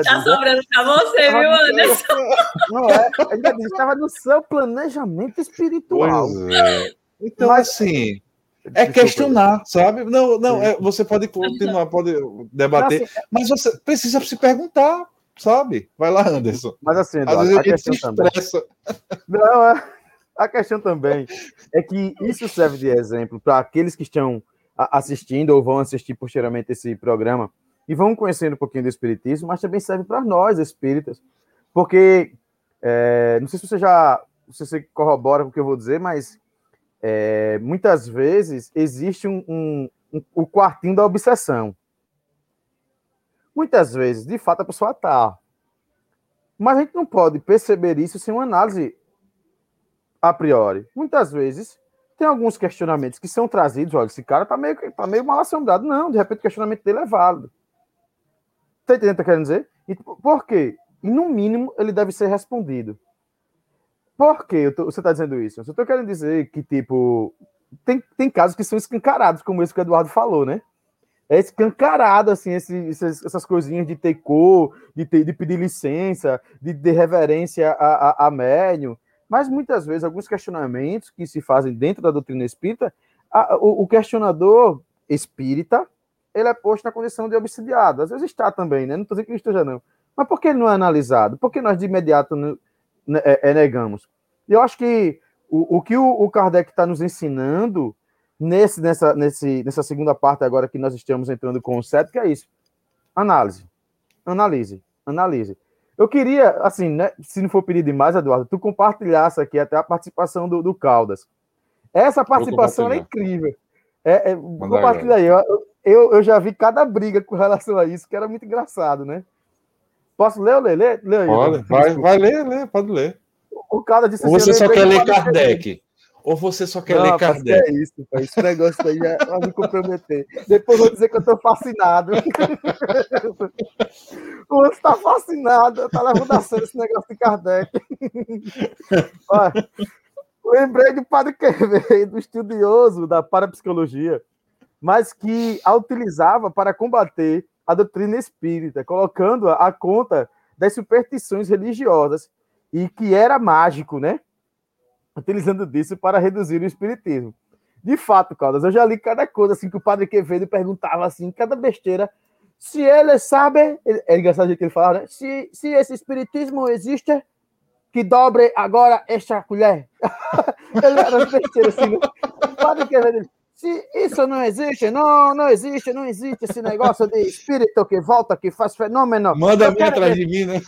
Tá sobrando para você, viu, Anderson? *laughs* Não é, ainda diz, estava no seu planejamento espiritual. É. Então, Mas, assim. É questionar, sabe? Não, não, é, você pode continuar, pode debater, assim, mas você precisa se perguntar sabe? Vai lá, Anderson. Mas assim, Eduardo, Às vezes a, questão também. Não, é, a questão também é que isso serve de exemplo para aqueles que estão assistindo ou vão assistir posteriormente esse programa e vão conhecendo um pouquinho do Espiritismo, mas também serve para nós, espíritas, porque é, não sei se você já se você corrobora com o que eu vou dizer, mas é, muitas vezes existe um, um, um, o quartinho da obsessão. Muitas vezes, de fato, a pessoa está. Mas a gente não pode perceber isso sem uma análise a priori. Muitas vezes, tem alguns questionamentos que são trazidos. Olha, esse cara está meio, tá meio mal assombrado. Não, de repente o questionamento dele é válido. Está entendendo o que eu quero dizer? E, por quê? E, no mínimo, ele deve ser respondido. Por que você está dizendo isso? Eu estou querendo dizer que, tipo, tem, tem casos que são escancarados, como esse que o Eduardo falou, né? É escancarado, assim, esse, essas, coisinhas de ter cor, de, ter, de pedir licença, de, de reverência a, a, a. Mas muitas vezes, alguns questionamentos que se fazem dentro da doutrina espírita, a, o, o, questionador espírita, ele é posto na condição de obsidiado. Às vezes está também, né? Não estou dizendo que esteja, não. Mas por que ele não é analisado? Por que nós de imediato né, é, é, negamos? E eu acho que o, o que o, o Kardec está nos ensinando nesse, nessa, nesse, nessa segunda parte agora que nós estamos entrando com o CEP, que é isso. Análise. Analise. Analise. Eu queria, assim, né, se não for pedir demais, Eduardo, tu compartilhasse aqui até a participação do, do Caldas. Essa participação é incrível. É, é, compartilha aí. Eu, eu, eu, já vi cada briga com relação a isso, que era muito engraçado, né? Posso ler ou ler? Lê, lê aí. Pode, vai, vai ler, lê, pode ler. O cara disse assim, você só quer ler Kardec? Ou você só quer não, ler Kardec? É isso, esse negócio aí já vai me comprometer. Depois vou dizer que eu estou fascinado. *laughs* o outro está fascinado, está levando a sério esse negócio de Kardec. *laughs* Olha, lembrei do Padre Quevedo, estudioso da parapsicologia, mas que a utilizava para combater a doutrina espírita, colocando-a à conta das superstições religiosas, e que era mágico, né? Utilizando disso para reduzir o espiritismo. De fato, Caldas, eu já li cada coisa assim que o padre Quevedo perguntava assim, cada besteira. Se ele sabe, é engraçado que ele falava, né? Se, se esse espiritismo existe, que dobre agora esta colher. *laughs* ele era besteira assim, né? O padre Quevedo se isso não existe, não, não existe, não existe esse negócio de espírito que volta, que faz fenômeno. Manda a mim atrás de mim, né?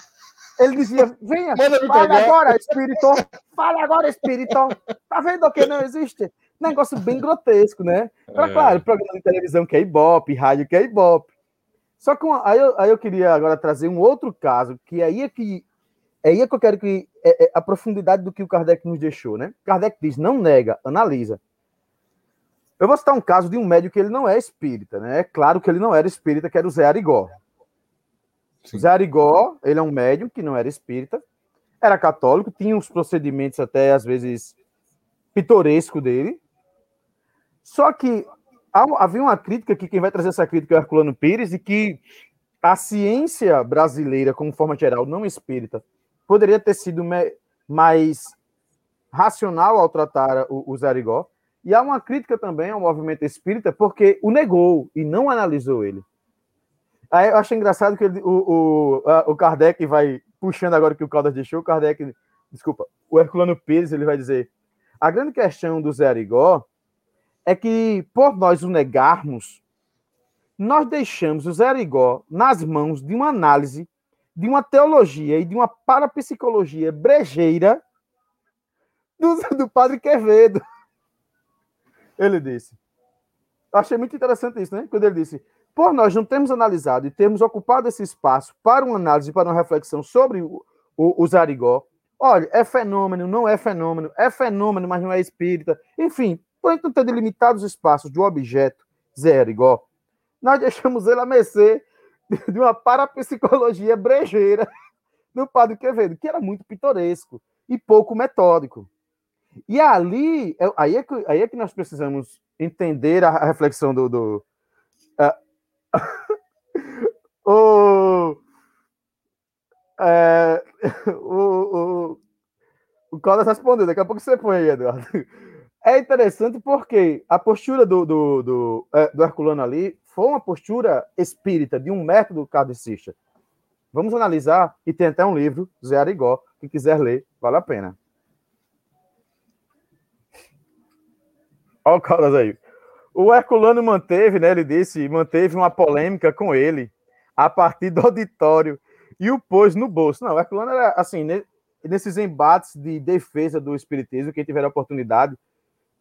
Ele dizia: venha, fala agora, espírito. Fala agora, espírito. Tá vendo que não existe? Negócio bem grotesco, né? Pra, é. Claro, programa de televisão que é Ibope, rádio que é Ibope. Só que uma, aí, eu, aí eu queria agora trazer um outro caso, que aí é que é aí é que eu quero que é, é a profundidade do que o Kardec nos deixou, né? Kardec diz: não nega, analisa. Eu vou citar um caso de um médico que ele não é espírita, né? É claro que ele não era espírita, que era o Zé Arigó. Sim. Zé Arigó, ele é um médium que não era espírita, era católico, tinha uns procedimentos até às vezes pitoresco dele. Só que havia uma crítica que quem vai trazer essa crítica é o Herculano Pires e que a ciência brasileira, como forma geral, não espírita, poderia ter sido mais racional ao tratar o, o Zé Arigó. E há uma crítica também ao movimento espírita porque o negou e não analisou ele. Aí eu acho engraçado que ele, o, o, a, o Kardec vai puxando agora que o Caldas deixou, o Kardec, desculpa, o Herculano Pires, ele vai dizer: a grande questão do Zé Arigó é que, por nós o negarmos, nós deixamos o Zé Arigó nas mãos de uma análise, de uma teologia e de uma parapsicologia brejeira do, do padre Quevedo. Ele disse. Eu achei muito interessante isso, né? Quando ele disse: por nós não termos analisado e termos ocupado esse espaço para uma análise, para uma reflexão sobre o, o, o Zarigó, olha, é fenômeno, não é fenômeno, é fenômeno, mas não é espírita, enfim, por não ter delimitado os espaços do objeto Zarigó, nós deixamos ele a mercê de uma parapsicologia brejeira *laughs* do Padre Quevedo, que era muito pitoresco e pouco metódico. E ali, é, aí é que, aí é que nós precisamos entender a, reflexão do. do uh, *laughs* o, é, *laughs* o, o, o Caldas respondeu, daqui a pouco você põe aí, Eduardo. *laughs* É interessante porque a postura do, do, do, é, do Herculano ali foi uma postura espírita, de um método kardecista. Vamos analisar, e tem até um livro, Zé Arigó, quem quiser ler, vale a pena. Olha o Caldas aí. O Herculano manteve, né, ele disse, manteve uma polêmica com ele a partir do *laughs* auditório e o pôs no bolso. Não, o Herculano era assim, nesses embates de defesa do espiritismo, quem tiver a oportunidade,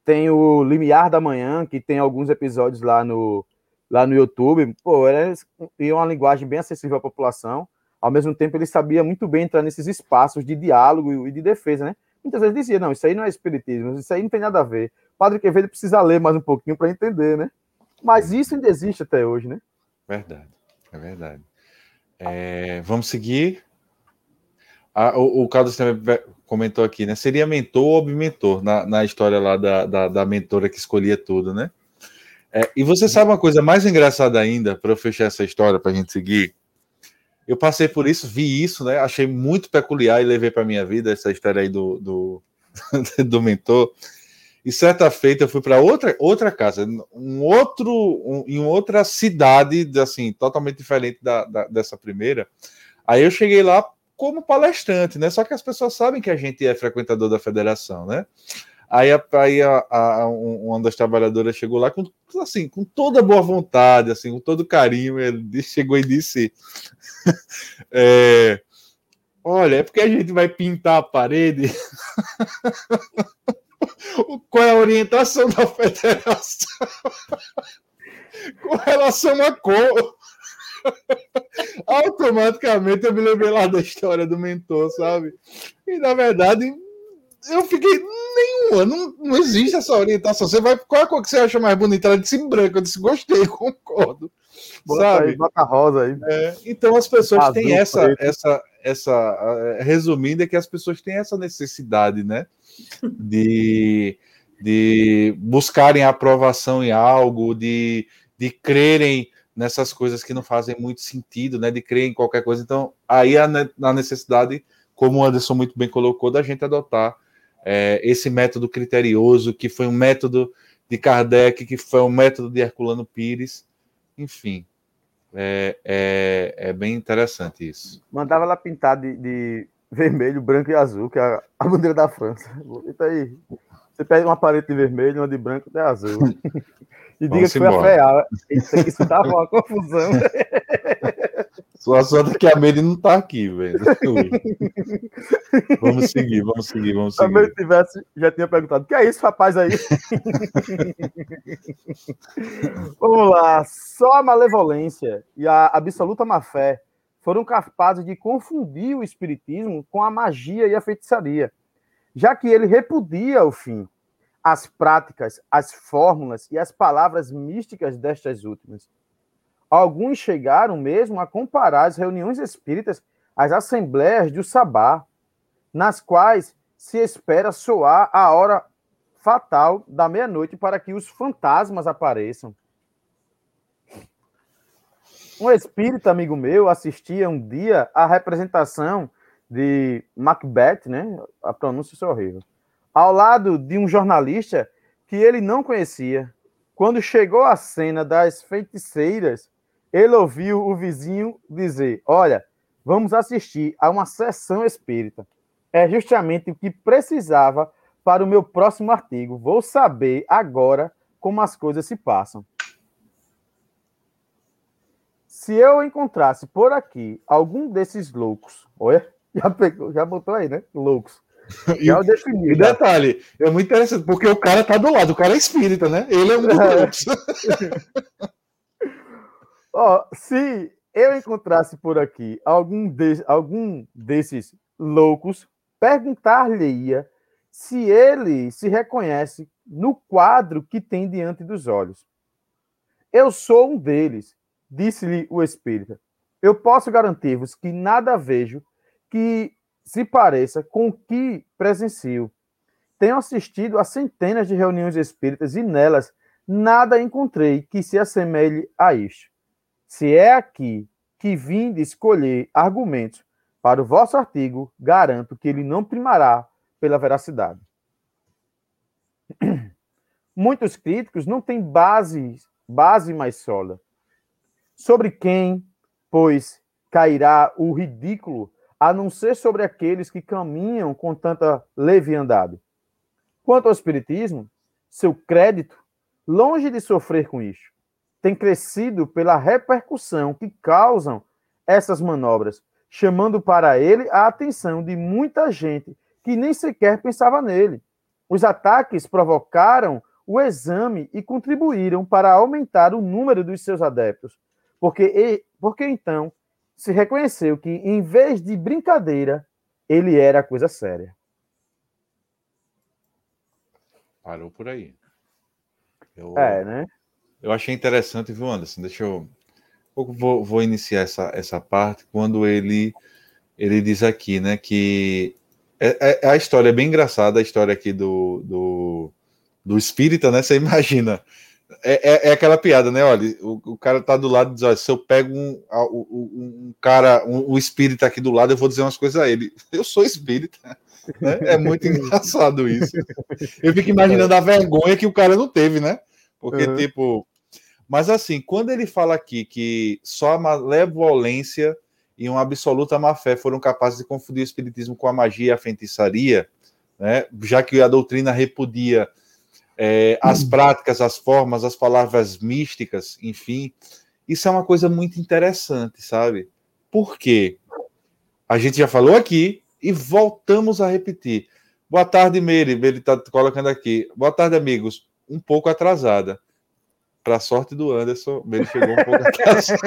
tem o Limiar da Manhã, que tem alguns episódios lá no, lá no YouTube. Pô, era uma linguagem bem acessível à população. Ao mesmo tempo, ele sabia muito bem entrar nesses espaços de diálogo e de defesa, né? Muitas vezes dizia, não, isso aí não é espiritismo, isso aí não tem nada a ver. Padre Quevedo precisa ler mais um pouquinho para entender, né? Mas isso ainda existe até hoje, né? Verdade, é verdade. É, vamos seguir. Ah, o, o Carlos também comentou aqui, né? Seria mentor ou obmentor na, na história lá da, da, da mentora que escolhia tudo, né? É, e você sabe uma coisa mais engraçada ainda, para eu fechar essa história, para a gente seguir? Eu passei por isso, vi isso, né? Achei muito peculiar e levei para minha vida essa história aí do, do, *laughs* do mentor. E certa feita eu fui para outra, outra casa, um outro, um, em outra cidade, assim, totalmente diferente da, da, dessa primeira. Aí eu cheguei lá como palestrante, né? Só que as pessoas sabem que a gente é frequentador da federação, né? Aí, aí a, a, uma das trabalhadoras chegou lá com assim, com toda boa vontade, assim, com todo carinho, ele chegou e disse: *laughs* é, Olha, é porque a gente vai pintar a parede. *laughs* qual é a orientação da federação *laughs* com relação à cor. Automaticamente eu me lembrei lá da história do mentor, sabe? E na verdade eu fiquei nenhuma, não, não existe essa orientação. Você vai, qual é a cor que você acha mais bonita? Ela disse branco, eu disse gostei, *laughs* concordo. Bota sabe? Aí, bota rosa aí. É, então as pessoas Azul, têm essa, essa, essa, resumindo, é que as pessoas têm essa necessidade, né? De, de buscarem aprovação em algo, de, de crerem nessas coisas que não fazem muito sentido, né? De crer em qualquer coisa. Então, aí a, a necessidade, como o Anderson muito bem colocou, da gente adotar é, esse método criterioso, que foi um método de Kardec, que foi um método de Herculano Pires, enfim. É, é, é bem interessante isso. Mandava ela pintar de, de vermelho, branco e azul, que é a, a *laughs* bandeira da França. Então aí, você pega uma parede de vermelho, uma de branco *laughs* e de azul. E diga que foi embora. a FEA. Isso aqui isso tava uma confusão. *laughs* Só sorte que a Meire não tá aqui, velho. vamos seguir, vamos seguir, vamos seguir. Também tivesse, já tinha perguntado, o que é isso, rapaz, aí? *laughs* vamos lá. Só a malevolência e a absoluta má-fé foram capazes de confundir o espiritismo com a magia e a feitiçaria, já que ele repudia o fim, as práticas, as fórmulas e as palavras místicas destas últimas. Alguns chegaram mesmo a comparar as reuniões espíritas às assembleias do Sabá, nas quais se espera soar a hora fatal da meia-noite para que os fantasmas apareçam. Um espírita amigo meu assistia um dia à representação de Macbeth, né? A pronúncia é horrível ao lado de um jornalista que ele não conhecia. Quando chegou a cena das feiticeiras, ele ouviu o vizinho dizer: Olha, vamos assistir a uma sessão espírita. É justamente o que precisava para o meu próximo artigo. Vou saber agora como as coisas se passam. Se eu encontrasse por aqui algum desses loucos, olha, *laughs* já, pegou, já botou aí, né? Loucos *laughs* e, já defini, e detalhe, é muito interessante, porque o cara tá do lado, o cara é espírita, né? Ele é um dos *laughs* Ó, se eu encontrasse por aqui algum, de, algum desses loucos, perguntar-lhe-ia se ele se reconhece no quadro que tem diante dos olhos. Eu sou um deles, disse-lhe o espírita. Eu posso garantir-vos que nada vejo que se pareça com o que presencio. Tenho assistido a centenas de reuniões espíritas e nelas nada encontrei que se assemelhe a isto. Se é aqui que vim de escolher argumentos para o vosso artigo, garanto que ele não primará pela veracidade. *clears throat* Muitos críticos não têm base, base mais sólida. Sobre quem, pois, cairá o ridículo, a não ser sobre aqueles que caminham com tanta leviandade. Quanto ao Espiritismo, seu crédito, longe de sofrer com isso, tem crescido pela repercussão que causam essas manobras, chamando para ele a atenção de muita gente que nem sequer pensava nele. Os ataques provocaram o exame e contribuíram para aumentar o número dos seus adeptos, porque, porque então se reconheceu que, em vez de brincadeira, ele era coisa séria. Parou por aí. Eu, é, né? Eu achei interessante, viu, Anderson? Deixa eu. Vou, vou iniciar essa, essa parte quando ele, ele diz aqui, né, que é, é, a história é bem engraçada, a história aqui do, do, do espírita, né? Você imagina. É, é, é, aquela piada, né? Olha, o, o, cara tá do lado e diz: olha, se eu pego um, um, um cara, um, um espírita aqui do lado, eu vou dizer umas coisas a ele. *laughs* Eu sou espírita. Né? É muito *laughs* engraçado isso. Eu fico imaginando a vergonha que o cara não teve, né? Porque, uhum. tipo. Mas assim, quando ele fala aqui que só a malevolência e uma absoluta má fé foram capazes de confundir o espiritismo com a magia e a feitiçaria, né? já que a doutrina repudia é, as hum. práticas, as formas, as palavras místicas, enfim. Isso é uma coisa muito interessante, sabe? Por quê? A gente já falou aqui e voltamos a repetir. Boa tarde, Meire. Ele está colocando aqui. Boa tarde, amigos. Um pouco atrasada para sorte do Anderson, ele chegou um pouco *laughs* atrasado.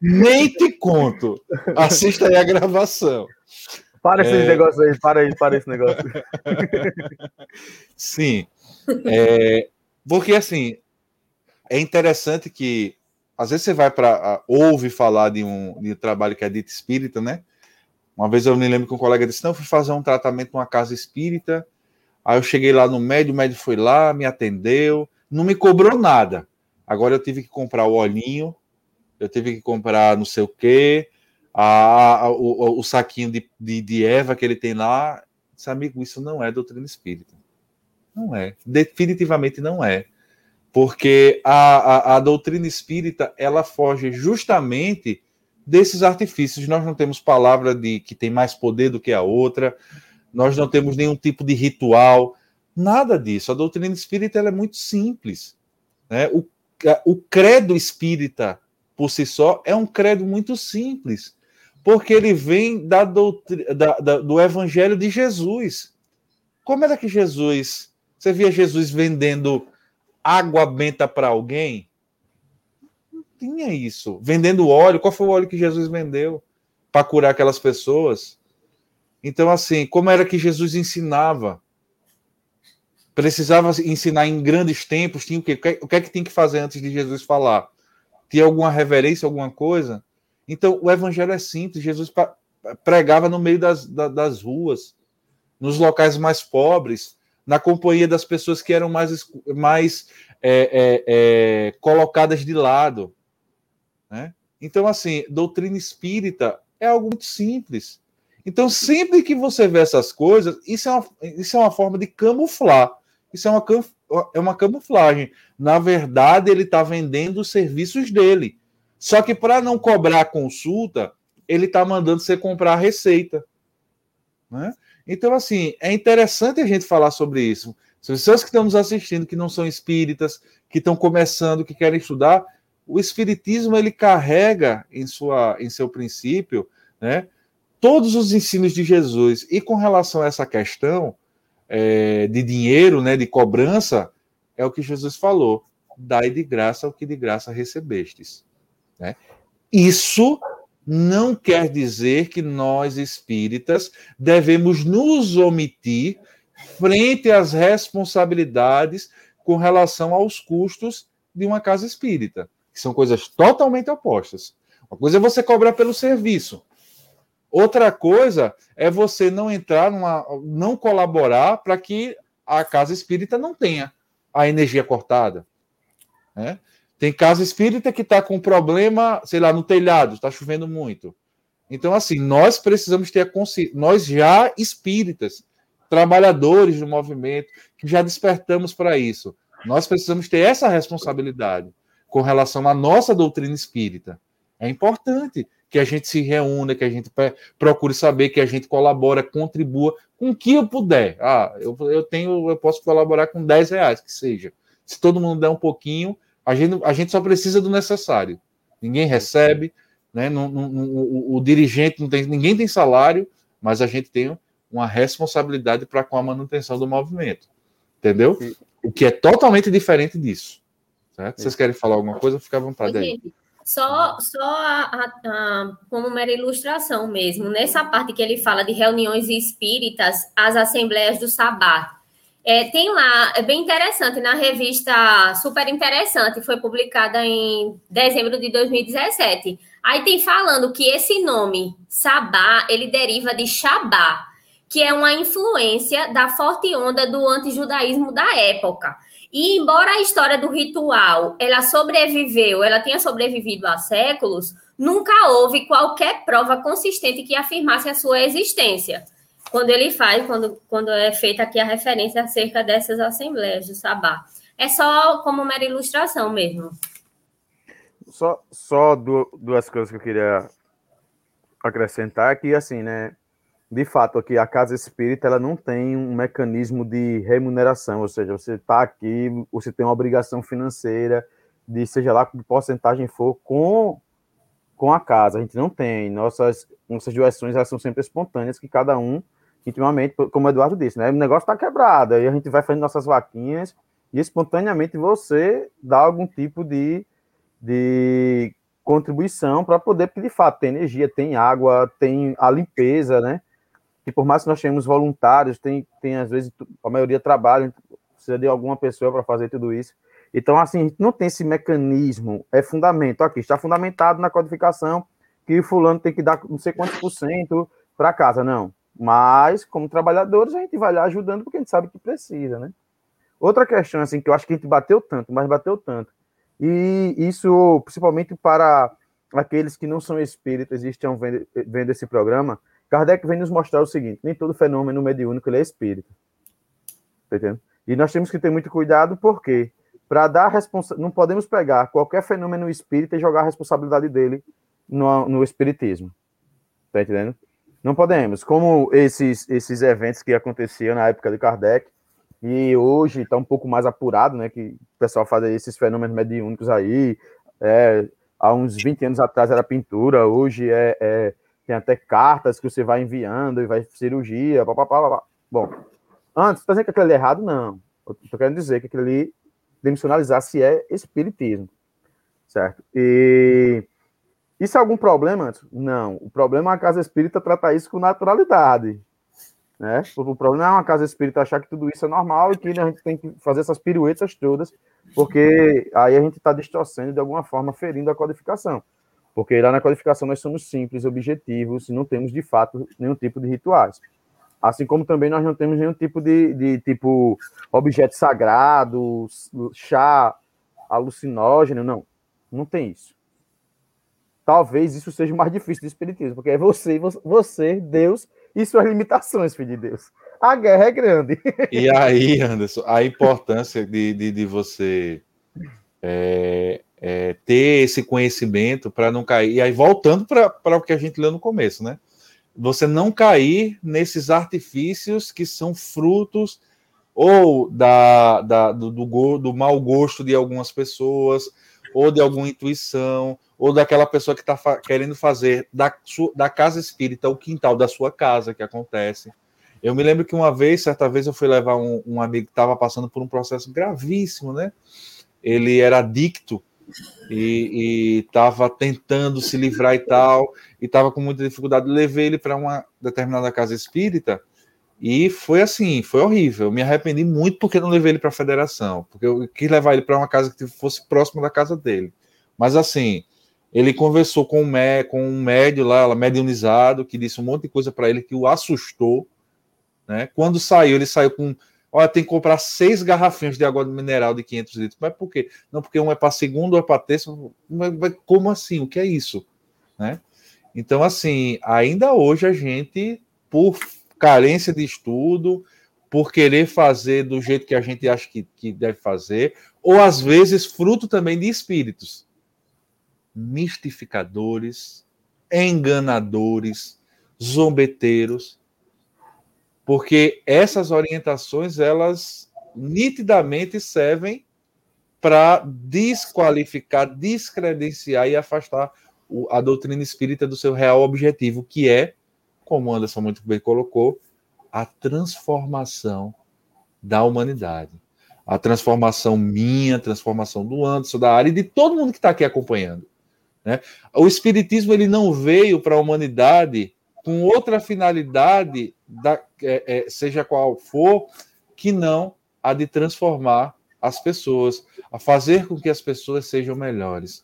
Nem te conto. Assista aí a gravação. Para esse é... negócio aí, para aí, para esse negócio. Sim. É... Porque assim, é interessante que às vezes você vai para ouve falar de um, de um trabalho que é dito espírita, né? Uma vez eu me lembro que um colega disse: "Não, fui fazer um tratamento numa casa espírita". Aí eu cheguei lá no médio, o médio foi lá, me atendeu, não me cobrou nada. Agora eu tive que comprar o olhinho, eu tive que comprar não sei o quê, a, a, o, o, saquinho de, de, de Eva que ele tem lá. Disse, amigo, isso não é doutrina espírita. Não é. Definitivamente não é. Porque a, a, a doutrina espírita, ela foge justamente desses artifícios. Nós não temos palavra de que tem mais poder do que a outra, nós não temos nenhum tipo de ritual, Nada disso. A doutrina espírita é muito simples. Né? O, o credo espírita, por si só, é um credo muito simples, porque ele vem da doutrina, da, da, do evangelho de Jesus. Como era que Jesus. Você via Jesus vendendo água benta para alguém? Não tinha isso. Vendendo óleo. Qual foi o óleo que Jesus vendeu para curar aquelas pessoas? Então, assim, como era que Jesus ensinava? Precisava ensinar em grandes tempos, tinha o quê? O que é que tem que fazer antes de Jesus falar? Tinha alguma reverência, alguma coisa? Então, o evangelho é simples. Jesus pregava no meio das, das ruas, nos locais mais pobres, na companhia das pessoas que eram mais, mais é, é, é, colocadas de lado. Né? Então, assim, doutrina espírita é algo muito simples. Então, sempre que você vê essas coisas, isso é uma, isso é uma forma de camuflar isso é uma, é uma camuflagem. Na verdade, ele está vendendo os serviços dele. Só que para não cobrar consulta, ele está mandando você comprar a receita. Né? Então, assim, é interessante a gente falar sobre isso. As pessoas que estão nos assistindo, que não são espíritas, que estão começando, que querem estudar, o espiritismo ele carrega em, sua, em seu princípio né, todos os ensinos de Jesus. E com relação a essa questão, é, de dinheiro, né, de cobrança, é o que Jesus falou: dai de graça o que de graça recebestes. Né? Isso não quer dizer que nós espíritas devemos nos omitir frente às responsabilidades com relação aos custos de uma casa espírita, que são coisas totalmente opostas. Uma coisa é você cobrar pelo serviço, Outra coisa é você não entrar numa. não colaborar para que a casa espírita não tenha a energia cortada. Né? Tem casa espírita que está com problema, sei lá, no telhado, está chovendo muito. Então, assim, nós precisamos ter a consciência, nós já espíritas, trabalhadores do movimento, que já despertamos para isso. Nós precisamos ter essa responsabilidade com relação à nossa doutrina espírita. É importante que a gente se reúna, que a gente procure saber, que a gente colabora, contribua com o que eu puder. Ah, eu, eu tenho, eu posso colaborar com 10 reais, que seja. Se todo mundo der um pouquinho, a gente, a gente só precisa do necessário. Ninguém recebe, né? Não, não, não, o, o, dirigente não tem, ninguém tem salário, mas a gente tem uma responsabilidade para com a manutenção do movimento. Entendeu? O que é totalmente diferente disso. Certo? Vocês querem falar alguma coisa? Fica à vontade aí. Só, só a, a, a, como mera ilustração mesmo, nessa parte que ele fala de reuniões espíritas, as assembleias do Sabá. É, tem lá, é bem interessante, na revista super interessante, foi publicada em dezembro de 2017. Aí tem falando que esse nome, Sabá, ele deriva de Shabá, que é uma influência da forte onda do antijudaísmo da época. E embora a história do ritual ela sobreviveu, ela tenha sobrevivido há séculos, nunca houve qualquer prova consistente que afirmasse a sua existência. Quando ele faz, quando, quando é feita aqui a referência acerca dessas assembleias do Sabá. É só como mera ilustração mesmo. Só, só duas coisas que eu queria acrescentar que assim, né? De fato, aqui a casa espírita ela não tem um mecanismo de remuneração, ou seja, você está aqui, você tem uma obrigação financeira de seja lá que porcentagem for com com a casa. A gente não tem. Nossas nossas doações elas são sempre espontâneas, que cada um intimamente, como o Eduardo disse, né? O negócio está quebrado, aí a gente vai fazendo nossas vaquinhas e espontaneamente você dá algum tipo de, de contribuição para poder, porque de fato tem energia, tem água, tem a limpeza, né? Que por mais que nós tenhamos voluntários, tem, tem às vezes, a maioria trabalha, precisa de alguma pessoa para fazer tudo isso. Então, assim, não tem esse mecanismo, é fundamento. Aqui está fundamentado na codificação que o fulano tem que dar não sei quantos por cento para casa, não. Mas, como trabalhadores, a gente vai lá ajudando porque a gente sabe que precisa, né? Outra questão, assim, que eu acho que a gente bateu tanto, mas bateu tanto. E isso, principalmente para aqueles que não são espíritas e estão vendo, vendo esse programa, Kardec vem nos mostrar o seguinte: nem todo fenômeno mediúnico ele é espírita. Tá? E nós temos que ter muito cuidado, porque para dar responsa não podemos pegar qualquer fenômeno espírita e jogar a responsabilidade dele no, no espiritismo. Tá entendendo? Não podemos. Como esses, esses eventos que aconteciam na época de Kardec, e hoje está um pouco mais apurado, né? Que o pessoal faz esses fenômenos mediúnicos aí. É, há uns 20 anos atrás era pintura, hoje é, é tem até cartas que você vai enviando e vai cirurgia, papapá, Bom, antes, está dizendo que aquilo é errado? Não. Estou querendo dizer que aquilo ali, dimensionalizar se é espiritismo, certo? E isso é algum problema? Não. O problema é a casa espírita tratar isso com naturalidade. Né? O problema é uma casa espírita achar que tudo isso é normal e que a gente tem que fazer essas piruetas todas, porque aí a gente está distorcendo de alguma forma, ferindo a codificação. Porque lá na qualificação nós somos simples, objetivos, e não temos de fato nenhum tipo de rituais. Assim como também nós não temos nenhum tipo de, de tipo objeto sagrado, chá alucinógeno, não. Não tem isso. Talvez isso seja mais difícil do espiritismo, porque é você, você, Deus e suas limitações, filho de Deus. A guerra é grande. E aí, Anderson, a importância de, de, de você é, é, ter esse conhecimento para não cair. E aí, voltando para o que a gente leu no começo, né? Você não cair nesses artifícios que são frutos ou da, da do, do, do mau gosto de algumas pessoas, ou de alguma intuição, ou daquela pessoa que está fa querendo fazer da, da casa espírita o quintal da sua casa, que acontece. Eu me lembro que uma vez, certa vez, eu fui levar um, um amigo que estava passando por um processo gravíssimo, né? Ele era adicto e estava tentando se livrar e tal, e estava com muita dificuldade. Levei ele para uma determinada casa espírita e foi assim, foi horrível. Me arrependi muito porque não levei ele para a federação, porque eu quis levar ele para uma casa que fosse próxima da casa dele. Mas assim, Ele conversou com um, mé com um médio lá, mediunizado, que disse um monte de coisa para ele que o assustou. Né? Quando saiu, ele saiu com. Olha, tem que comprar seis garrafinhas de água mineral de 500 litros. Mas por quê? Não, porque um é para segundo, ou é para terça. Como assim? O que é isso? Né? Então, assim, ainda hoje a gente, por carência de estudo, por querer fazer do jeito que a gente acha que, que deve fazer, ou às vezes fruto também de espíritos mistificadores, enganadores, zombeteiros, porque essas orientações elas nitidamente servem para desqualificar, descredenciar e afastar a doutrina espírita do seu real objetivo, que é, como Anderson muito bem colocou, a transformação da humanidade. A transformação minha, a transformação do Anderson, da área e de todo mundo que está aqui acompanhando. Né? O Espiritismo ele não veio para a humanidade com outra finalidade, da, é, é, seja qual for, que não a de transformar as pessoas, a fazer com que as pessoas sejam melhores.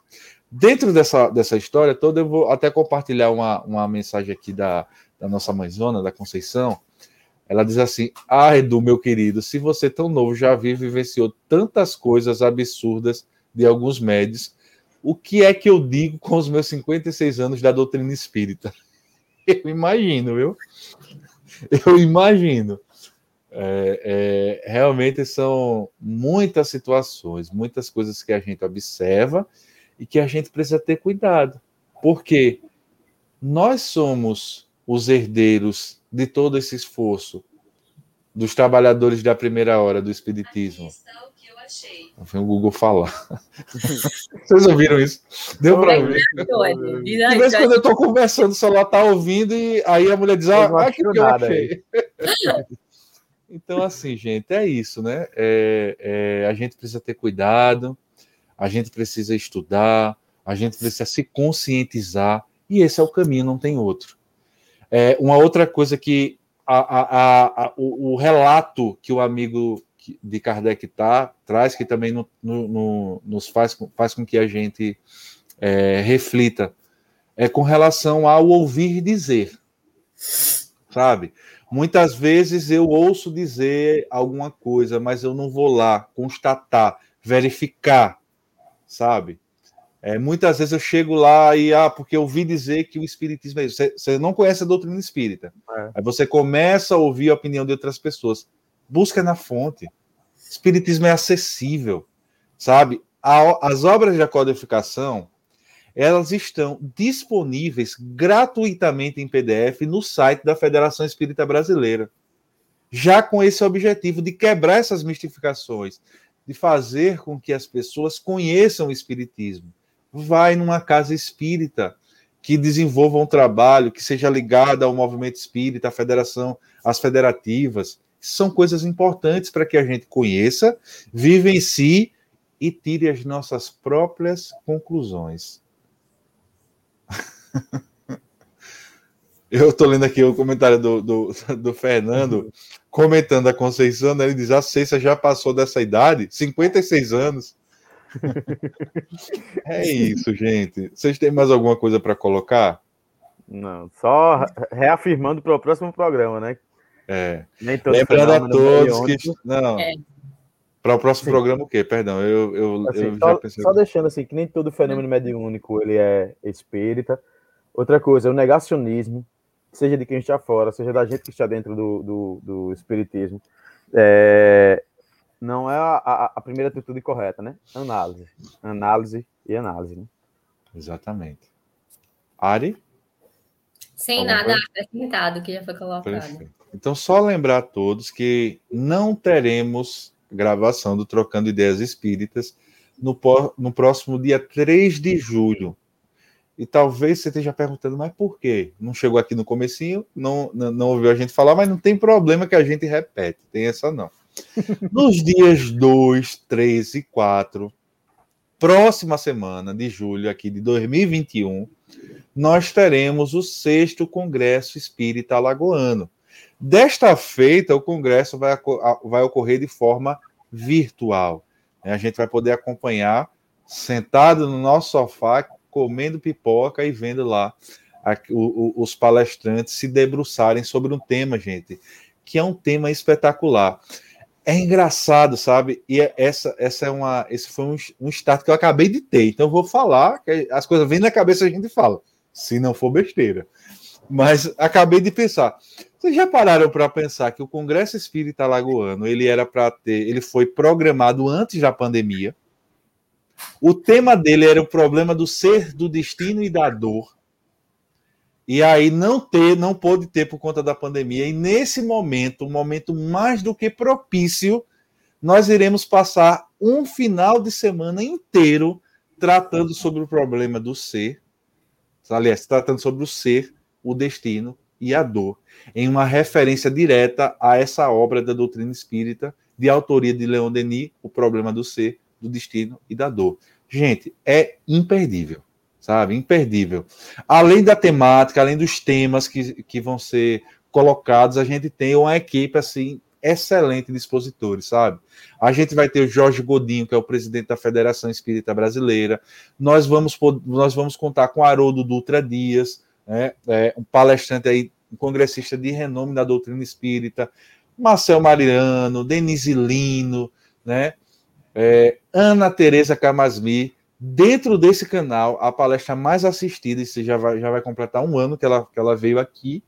Dentro dessa, dessa história toda, eu vou até compartilhar uma, uma mensagem aqui da, da nossa mãezona, da Conceição. Ela diz assim: Ah, Edu, meu querido, se você tão novo já viu vivenciou tantas coisas absurdas de alguns médios, o que é que eu digo com os meus 56 anos da doutrina espírita? *laughs* Eu imagino, viu? Eu imagino. É, é, realmente são muitas situações, muitas coisas que a gente observa e que a gente precisa ter cuidado, porque nós somos os herdeiros de todo esse esforço dos trabalhadores da primeira hora do Espiritismo achei. Foi o Google falar. *laughs* Vocês ouviram isso? Deu para ver. De vez quando eu estou conversando, o celular está ouvindo e aí a mulher diz: Ah, ah que, que eu achei. *laughs* então, assim, gente, é isso, né? É, é, a gente precisa ter cuidado, a gente precisa estudar, a gente precisa se conscientizar, e esse é o caminho, não tem outro. É, uma outra coisa que a, a, a, o, o relato que o amigo de Kardec tá, traz, que também no, no, no, nos faz, faz com que a gente é, reflita, é com relação ao ouvir dizer, sabe? Muitas vezes eu ouço dizer alguma coisa, mas eu não vou lá constatar, verificar, sabe? É, muitas vezes eu chego lá e, ah, porque eu ouvi dizer que o espiritismo é isso. Você, você não conhece a doutrina espírita. É. Aí você começa a ouvir a opinião de outras pessoas busca na fonte. Espiritismo é acessível, sabe? As obras de codificação elas estão disponíveis gratuitamente em PDF no site da Federação Espírita Brasileira. Já com esse objetivo de quebrar essas mistificações, de fazer com que as pessoas conheçam o Espiritismo. Vai numa casa espírita que desenvolva um trabalho que seja ligado ao movimento espírita, à federação, às federativas, são coisas importantes para que a gente conheça, vivencie e tire as nossas próprias conclusões. *laughs* Eu estou lendo aqui o comentário do, do, do, Fernando, comentando a Conceição, né? ele diz: a Ceiça já passou dessa idade, 56 anos. *laughs* é isso, gente. Vocês têm mais alguma coisa para colocar? Não, só reafirmando para o próximo programa, né? É. Lembrando a todos que. Não. É. Para o próximo Sim. programa, o quê? Perdão, eu, eu, assim, eu só, já pensei. Só deixando assim, que nem todo fenômeno mediúnico ele é espírita. Outra coisa, o negacionismo, seja de quem está fora, seja da gente que está dentro do, do, do espiritismo, é, não é a, a, a, primeira atitude correta, né? Análise. Análise e análise. Né? Exatamente. Ari? Sem nada acrescentado que já foi colocado. Perfeito. Então, só lembrar a todos que não teremos gravação do Trocando Ideias Espíritas no, no próximo dia 3 de julho. E talvez você esteja perguntando, mas por quê? Não chegou aqui no comecinho, não, não, não ouviu a gente falar, mas não tem problema que a gente repete, tem essa não. *laughs* Nos dias 2, 3 e 4, próxima semana de julho aqui de 2021, nós teremos o sexto Congresso Espírita Alagoano. Desta feita, o congresso vai, vai ocorrer de forma virtual. A gente vai poder acompanhar sentado no nosso sofá, comendo pipoca e vendo lá os palestrantes se debruçarem sobre um tema, gente, que é um tema espetacular. É engraçado, sabe? E é, essa, essa é uma, esse foi um, um start que eu acabei de ter. Então vou falar, que as coisas vêm na cabeça a gente fala, se não for besteira. Mas acabei de pensar. Vocês já pararam para pensar que o Congresso Espírita Lagoano ele era para ter, ele foi programado antes da pandemia. O tema dele era o problema do ser, do destino e da dor. E aí não ter, não pôde ter por conta da pandemia. E nesse momento, um momento mais do que propício, nós iremos passar um final de semana inteiro tratando sobre o problema do ser. Aliás, tratando sobre o ser, o destino e a dor, em uma referência direta a essa obra da doutrina espírita, de autoria de Leon Denis, O Problema do Ser, do Destino e da Dor. Gente, é imperdível, sabe? Imperdível. Além da temática, além dos temas que, que vão ser colocados, a gente tem uma equipe assim excelente de expositores, sabe? A gente vai ter o Jorge Godinho, que é o presidente da Federação Espírita Brasileira. Nós vamos, nós vamos contar com Haroldo Dutra Dias, né? É, um palestrante aí, um congressista de renome da doutrina espírita, Marcel Mariano, Denise Lino, né? É, Ana Tereza Camasmi, dentro desse canal, a palestra mais assistida, e já vai, já vai completar um ano que ela, que ela veio aqui,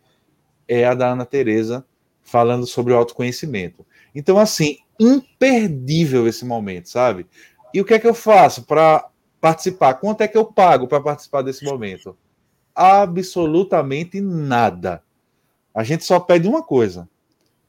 é a da Ana Tereza, falando sobre o autoconhecimento. Então, assim, imperdível esse momento, sabe? E o que é que eu faço para participar? Quanto é que eu pago para participar desse momento? Absolutamente nada. A gente só pede uma coisa: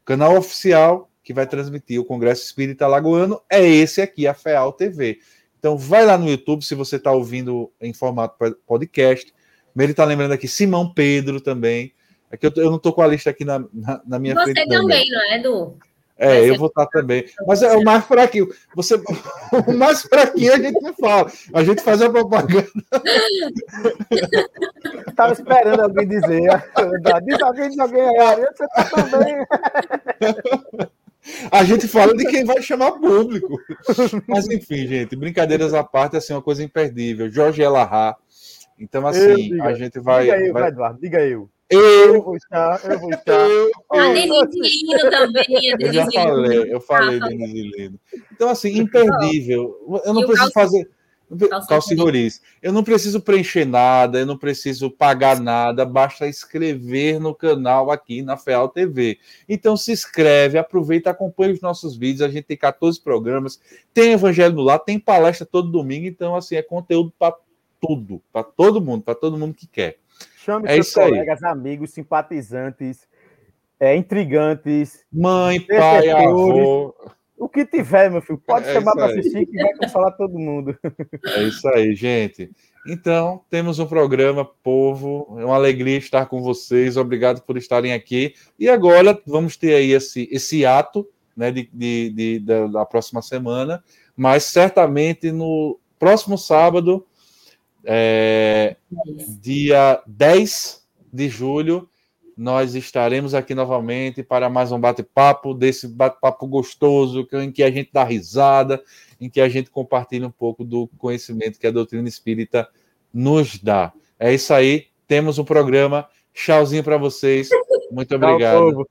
o canal oficial que vai transmitir o Congresso Espírita Lagoano é esse aqui, a FEAL TV. Então, vai lá no YouTube se você está ouvindo em formato podcast. Ele está lembrando aqui Simão Pedro também. É eu, eu não estou com a lista aqui na, na, na minha você frente. Você também, não é, Edu? É, eu vou estar também. Mas é o mais fraquinho. Você, *laughs* o mais fraquinho a gente não fala. A gente faz a propaganda. *laughs* Estava esperando alguém dizer. *laughs* Diz alguém, diz alguém aí. Você tá também. *laughs* A gente fala de quem vai chamar público. Mas enfim, gente, brincadeiras à parte, assim, uma coisa imperdível. Jorge Elahá. Então, assim, a gente vai. Diga eu, vai... Eduardo, diga eu. Eu, eu vou estar, eu vou estar. Eu, a Denise Lino também. A eu já falei, eu falei ah, Denise Lino. Então, assim, imperdível. Eu não preciso fazer. Calcigoriz. Eu não preciso preencher nada, eu não preciso pagar nada, basta escrever no canal aqui na Feal TV. Então se inscreve, aproveita, acompanha os nossos vídeos. A gente tem 14 programas, tem Evangelho no Lar, tem palestra todo domingo. Então, assim, é conteúdo para tudo, para todo mundo, para todo mundo que quer. Chame é seus colegas, aí. amigos, simpatizantes, é, intrigantes, mãe, pai, avô. O que tiver, meu filho, pode é chamar para assistir que vai falar todo mundo. É isso aí, gente. Então, temos um programa, povo. É uma alegria estar com vocês. Obrigado por estarem aqui. E agora vamos ter aí esse, esse ato né, de, de, de da, da próxima semana. Mas certamente no próximo sábado é, dia 10 de julho, nós estaremos aqui novamente para mais um bate-papo, desse bate-papo gostoso, em que a gente dá risada, em que a gente compartilha um pouco do conhecimento que a doutrina espírita nos dá. É isso aí, temos um programa. Tchauzinho para vocês. Muito obrigado.